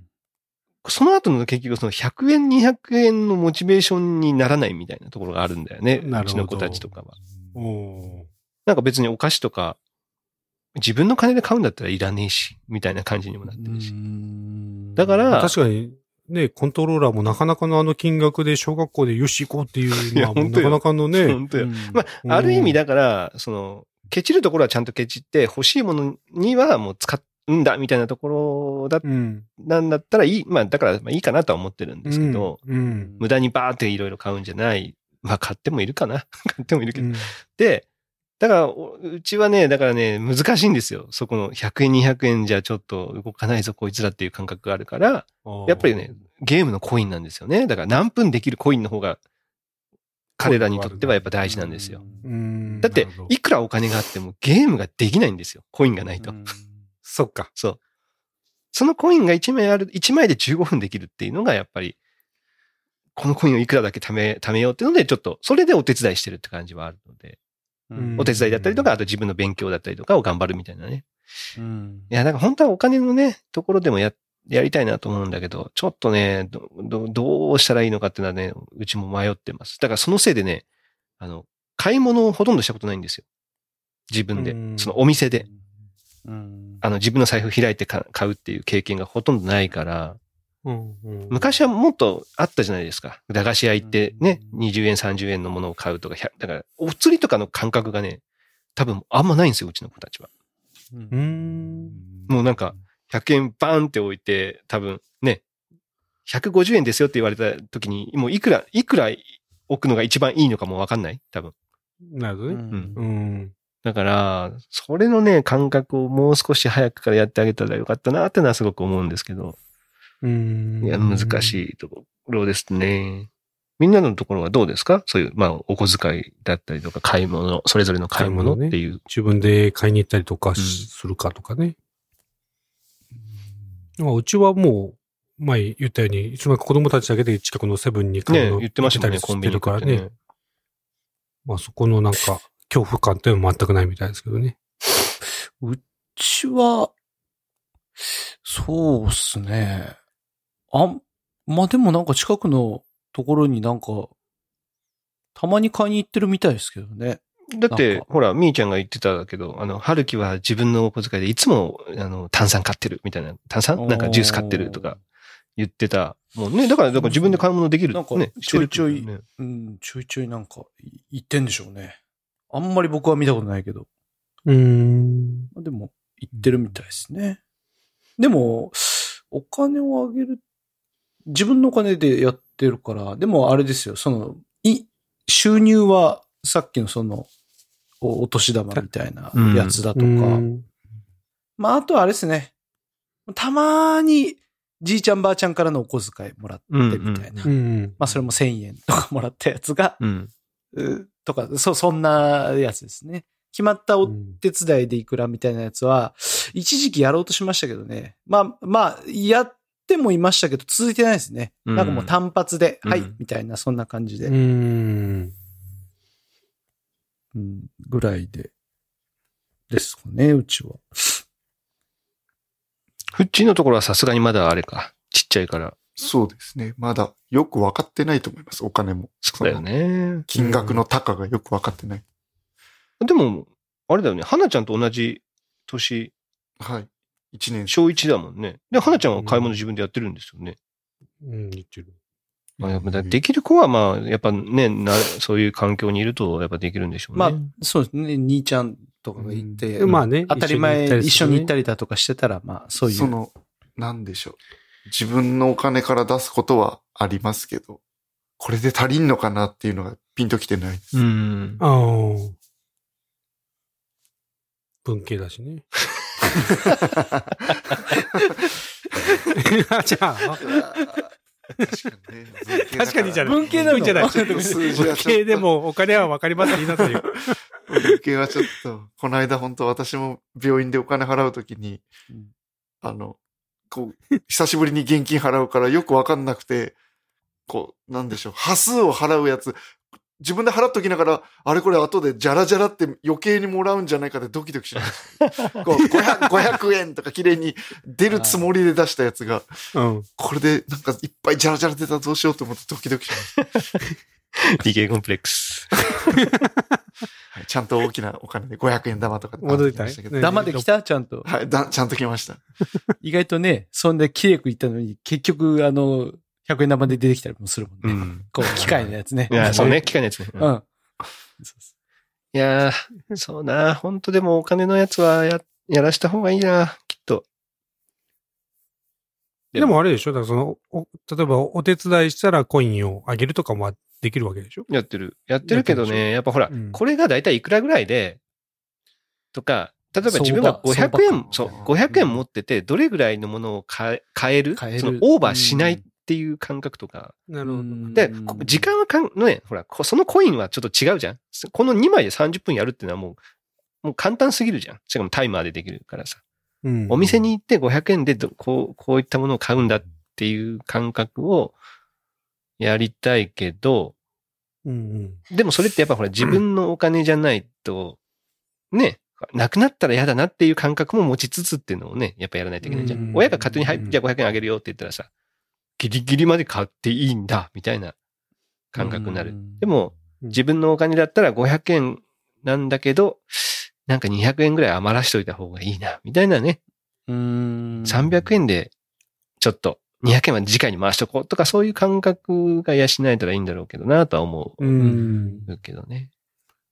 その後の結局その100円、200円のモチベーションにならないみたいなところがあるんだよね。なるほどうちの子たちとかは。おーなんか別にお菓子とか、自分の金で買うんだったらいらねえし、みたいな感じにもなってるし。だから、確かに、ね、コントローラーもなかなかのあの金額で小学校でよし行こうっていうのは、いや本当よもうなかなかのね、本当よ。うんまあ、ある意味だから、その、ケチるところはちゃんとケチって、欲しいものにはもう使うんだみたいなところだ、うん。なんだったらいい、まあだからまあいいかなとは思ってるんですけど、うん。無駄にバーっていろいろ買うんじゃない。まあ買ってもいるかな 買ってもいるけど。うんで、だから、おうちはね、だからね、難しいんですよ。そこの100円、200円じゃちょっと動かないぞ、こいつらっていう感覚があるから、やっぱりね、ゲームのコインなんですよね。だから何分できるコインの方が、彼らにとってはやっぱ大事なんですよ。うんだっていくらお金があってもゲームができないんですよ。コインがないと。そっか。そう。そのコインが1枚ある、1枚で15分できるっていうのがやっぱり、このコインをいくらだけ貯め、貯めようっていうので、ちょっと、それでお手伝いしてるって感じはあるので、うんお手伝いだったりとか、あと自分の勉強だったりとかを頑張るみたいなね。うんいや、だから本当はお金のね、ところでもや、やりたいなと思うんだけど、ちょっとね、ど、ど、どうしたらいいのかっていうのはね、うちも迷ってます。だからそのせいでね、あの、買い物をほとんどしたことないんですよ。自分でう。んそのお店で。うんあの、自分の財布開いてか買うっていう経験がほとんどないから、うんうん昔はもっとあったじゃないですか。駄菓子屋行ってね、20円、30円のものを買うとか、100だから、お釣りとかの感覚がね、多分あんまないんですよ、うちの子たちは。うん。もうなんか、100円バーンって置いて、多分ね、150円ですよって言われた時に、もういくら、いくら置くのが一番いいのかもわかんない？多分。なるほどね。うんうん。だから、それのね、感覚をもう少し早くからやってあげたらよかったなってのはすごく思うんですけど。うん。いや、難しいところですね。みんなのところはどうですか？そういう、まあ、お小遣いだったりとか、買い物、それぞれの買い物っていう。自分で買いに行ったりとかしうんするかとかね。まあうちはもう、前言ったように、いつも子供たちだけで近くのセブンに買うねの言ってましてるからね。まあそこのなんか、恐怖感っていうのは全くないみたいですけどね。うちは、そうっすね。あん、まあ、でもなんか近くのところになんか、たまに買いに行ってるみたいですけどね。だってほら、みーちゃんが言ってたけど、あの、春樹は自分のお小遣いでいつも、あの、炭酸買ってるみたいな、炭酸？なんかジュース買ってるとか言ってた。もうね、だから、だから自分で買い物できる。なんかね、してるってことだよねうん、ちょいちょいなんかい行ってんでしょうね。あんまり僕は見たことないけど。うーん。まあでも、行ってるみたいですね。でも、お金をあげる、自分のお金でやってるから、でもあれですよ、その、い、収入はさっきのその、おお年玉みたいなやつだとか、うんまああとはあれですね、たまにじいちゃんばあちゃんからのお小遣いもらってみたいな。うん。まあそれも1000円とかもらったやつが、うん。うとか、そ、そんなやつですね。決まったお手伝いでいくらみたいなやつは、一時期やろうとしましたけどね。まあ、まあ、やってもいましたけど、続いてないですね。うんなんかもう単発で、はいうん、みたいな、そんな感じで、うん。うん、ぐらいで、ですかね、うちは。フッチーのところはさすがにまだあれか。ちっちゃいから。そうですね。まだよく分かってないと思います。お金も。そうだよね。金額の高がよく分かってない。でも、あれだよね。花ちゃんと同じ年、はい。一年小1だもんね。で、花ちゃんは買い物自分でやってるんですよね。うん、言ってる。まあ、やっぱだできる子はまあ、やっぱね、な、そういう環境にいると、やっぱできるんでしょうね。まあ、そうですね、兄ちゃんとかがいて、うんまあね当たり前、一緒に行ったりりだとかしてたら、まあ、そういう。その、なんでしょう。自分のお金から出すことはありますけど、これで足りんのかなっていうのがピンときてないです。うん。ああ。文系だしね。じゃあ、確かにね。確かにじゃない文系なの文じゃない。文系でもお金はわかりませんなという。文系はちょっと、この間本当私も病院でお金払うときに、うんあの、こう、久しぶりに現金払うからよくわかんなくて、こう、なんでしょう、端数を払うやつ、自分で払っときながら、あれこれ後でジャラジャラって余計にもらうんじゃないかでドキドキします。こう 500, 500円とか綺麗に出るつもりで出したやつが、うん。これでなんかいっぱいジャラジャラ出たらどうしようと思ってドキドキします。理系コンプレックス。はい、ちゃんと大きなお金で500円玉とかで戻りたい？買ってきましたちゃんと。はい、だ、ちゃんと来ました。意外とね、そんな綺麗くいったのに、結局、あの、100円玉で出てきたりもするもんね。うん。こう、機械のやつね。いや、そうね、機械のやつね。ううんん。いやー、そうな、本当でもお金のやつはや、やらした方がいいな、きっと。でもあれでしょ？だからその、お例えばお手伝いしたらコインをあげるとかもできるわけでしょ？やってる。やってるけどね、やっぱほら、うんこれがだいたいいくらぐらいで、とか、例えば自分が相場500円そう、か500円持ってて、どれぐらいのものを買え買える？買えるそのオーバーしないっていう感覚とか。なるほど。で、こ時間はかん、ね、ほら、こそのコインはちょっと違うじゃん。この2枚で30分やるっていうのはもう、もう簡単すぎるじゃん。しかもタイマーでできるからさ。うんお店に行って500円でどこう、こういったものを買うんだっていう感覚をやりたいけど、うんうん。でもそれってやっぱほら自分のお金じゃないと、ね、なくなったら嫌だなっていう感覚も持ちつつっていうのをね、やっぱやらないといけないじゃうんん。親が勝手に、はい、うんじゃあ500円あげるよって言ったらさ、ギリギリまで買っていいんだ、みたいな感覚になる。でも、うん自分のお金だったら500円なんだけど、なんか200円ぐらい余らしといた方がいいな、みたいなね。うん。300円で、ちょっと、200円は次回に回しとこうとか、そういう感覚が養えたらいいんだろうけどな、とは思う。うんけどね。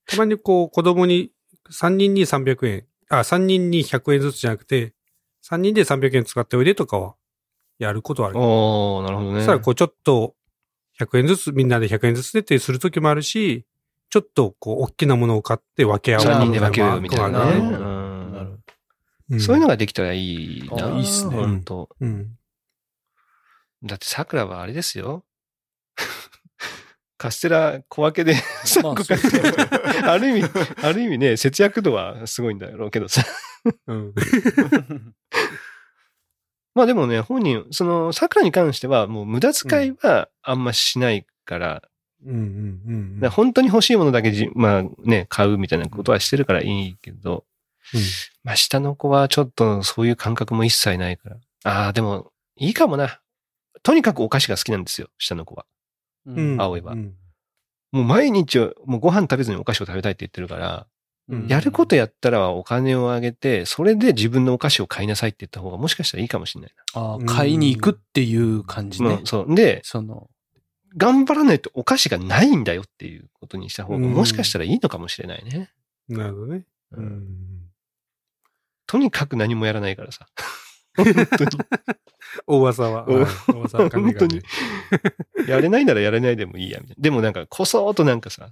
たまにこう、子供に、3人に300円、あ、3人に100円ずつじゃなくて、3人で300円使っておいでとかは、やることはある。おー、なるほどね。そしたらこう、ちょっと、100円ずつ、みんなで100円ずつでってするときもあるし、ちょっとこう、大きなものを買って分け合う。3人で分けるみたいなね。うんうんそういうのができたらいいな。あいいっすね本当うん。だって桜はあれですよ。カステラ小分けで3個買って、ある意味、ある意味ね、節約度はすごいんだろうけどさ。うん。まあでもね、本人、その桜に関してはもう無駄遣いはあんましないから、うんうんうんだから本当に欲しいものだけじ、まあね、買うみたいなことはしてるからいいけど、うんまあ下の子はちょっとそういう感覚も一切ないから。ああ、でもいいかもな。とにかくお菓子が好きなんですよ、下の子は。うん。青いはうんもう毎日、もうご飯食べずにお菓子を食べたいって言ってるから、うんやることやったらお金をあげて、それで自分のお菓子を買いなさいって言った方がもしかしたらいいかもしれないあー買いに行くっていう感じな。ねうん。そう。で、その、頑張らないとお菓子がないんだよっていうことにした方がうんもしかしたらいいのかもしれないね。なるほどね。ううんん。とにかく何もやらないからさ。本当に。大技は。大技は金がねやれないならやれないでもいいや、みたいな。でもなんか、こそーっとなんかさ、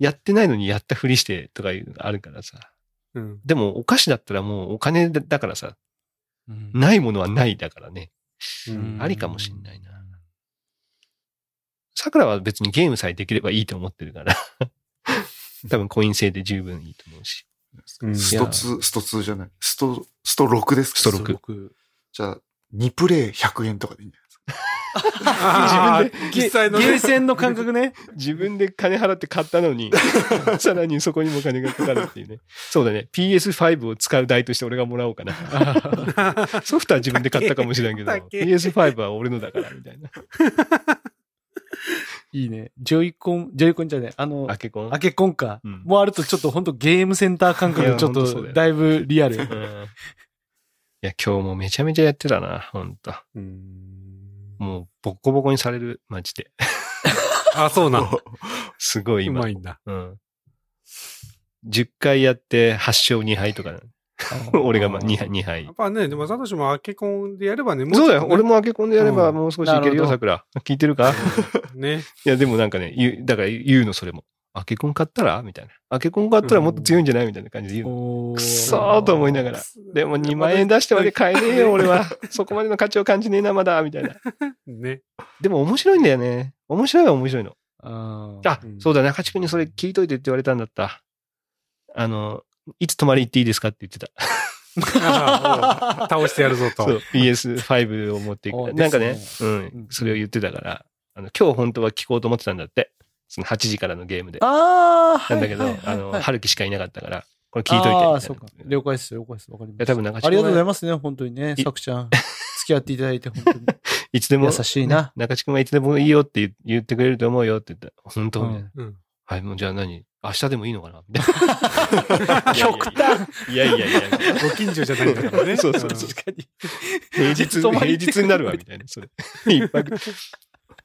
やってないのにやったふりしてとかいうのがあるからさ。うん。でもお菓子だったらもうお金だだからさ、うんないものはないだからね。うんありかもしんないな。桜は別にゲームさえできればいいと思ってるから。多分コイン制で十分いいと思うし。うんスト2、スト2じゃない。スト、スト6ですか？スト6僕じゃあ、2プレイ100円とかでいいんじゃないですか。あー実際のねゲーセンの感覚ね。自分で金払って買ったのに、さらにそこにも金がかかるっていうね。そうだね。PS5 を使う代として俺がもらおうかな。ソフトは自分で買ったかもしれんけど、高え PS5 は俺のだから、みたいな。いいね。ジョイコン、ジョイコンじゃない。あのア、ケコンアケコンか。うんもうあるとちょっと本当ゲームセンター感覚ちょっとだいぶリアル。うん。いや、今日もめちゃめちゃやってたな、ほんと。うんもう、ボッコボコにされる、マジで。あ、そうなんだ。すごいう今ま。いんだ。うん。10回やって8勝2敗とか。俺がまあ2敗、2敗やっ。ぱね、でもサトシもアケコンでやればね、もそうだよ。俺も開け込んでやればうんもう少しいけるよ、なるほど桜。聞いてるか？ね。いや、でもなんかね、言う、だから言うの、それも。開けコン買ったら？みたいな。開けコン買ったらもっと強いんじゃない？みたいな感じで言うの。おくそーと思いながら。でも2万円出してまで買えねえよ、俺は。そこまでの価値を感じねえな、まだ、みたいな。ね。でも面白いんだよね。面白いは面白いの。ああ、うんそうだ、中地君にそれ聞いといてって言われたんだった。あの、いつ泊まり行っていいですかって言ってた。倒してやるぞと。そう、PS5 を持っていく。おなんかねうん、それを言ってたから、あの、今日本当は聞こうと思ってたんだって。その8時からのゲームで。ああ、なんだけど、はいはいはいあの、はい春樹しかいなかったから、これ聞いといてみたいな。ああ、そうか。了解です、了解です。わかりまいや、す。多分なんか、ありがとうございまますね、本当にね。いさくちゃん。付き合っていただいて、本当に。いつでも、優しいな。中地君はいつでもいいよって言言ってくれると思うよって言ったら、本当、うんうん。はい、もうじゃあ何？明日でもいいのかな？みたいな。極端いやいやいやいや。ご近所じゃないんだからね。そうそうそう確かに。平日、平日になるわ、みたいな。それ。一泊。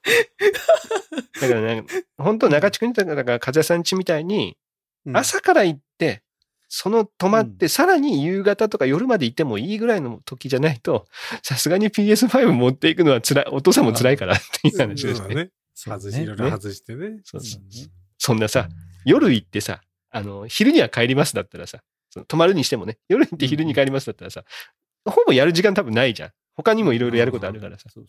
だからね、本当中地君だから、風さん家みたいに、うん朝から行って、その泊まって、さらに夕方とか夜まで行ってもいいぐらいの時じゃないと、さすがに PS5 持っていくのは辛い、お父さんも辛いからっていう話ですね。そうだね。外し、いろいろ外してね。そうそんそんなさ、夜行ってさ、あの、昼には帰りますだったらさ、泊まるにしてもね、夜行って昼に帰りますだったらさ、ほぼやる時間多分ないじゃん。他にもいろいろやることあるからさ。そう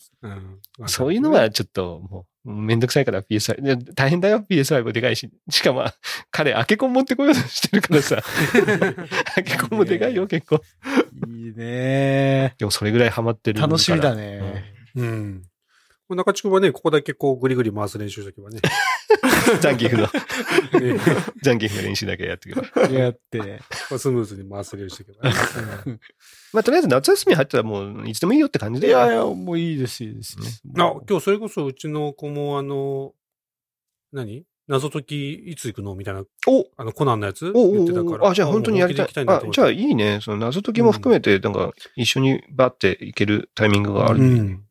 そういうのはちょっともうめんどくさいから PS5。で大変だよ PS5 でかいし。しかも彼、アケコン持ってこようとしてるからさ。アケコンもでかいよ結構。いいねでもそれぐらいハマってる。楽しみだね。うん。中地君はね、ここだけこうグリグリ回す練習しとけばね。うん。ザンギフの、ねザンギフの練習だけやってくれば。やって。スムーズに回す練習しとけばね。まあとりあえず夏休み入ったらもういつでもいいよって感じで。いやいや、もういいです、いいです。あ、今日それこそうちの子もあの、何？謎解きいつ行くの？みたいな、おあのコナンのやつお言ってたから。おあ、じゃあ本当にやりたい。あ、じゃあいいね。その謎解きも含めて、なんか一緒にバッていけるタイミングがあるで。うんん。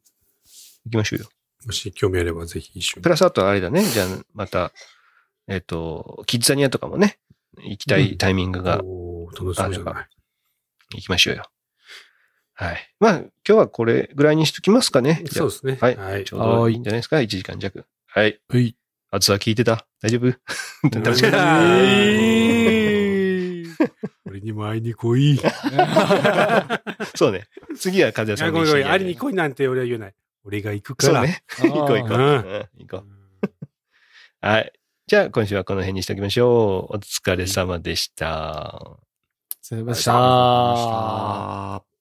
行きましょうよ。もし興味あればぜひ一緒にプ。ラスあとあれだね。じゃあまた、えっ、と、キッザニアとかもね、行きたいタイミングがおー楽しそうじゃない。行きましょうよ。はい。まあ、今日はこれぐらいにしときますかね。そうですね。はいはいち。ょうどいいんじゃないですか？1時間弱。はい。はい。あつは聞いてた？大丈夫？楽しかっうた。俺にも会いに来い。いそうね。次は風さや、んにごめんごめん。会いに来いなんて俺は言えない。俺が行くから。そうね。行こう行こう。行こう。はい。じゃあ、今週はこの辺にしておきましょう。お疲れ様でした。さよなら。さあ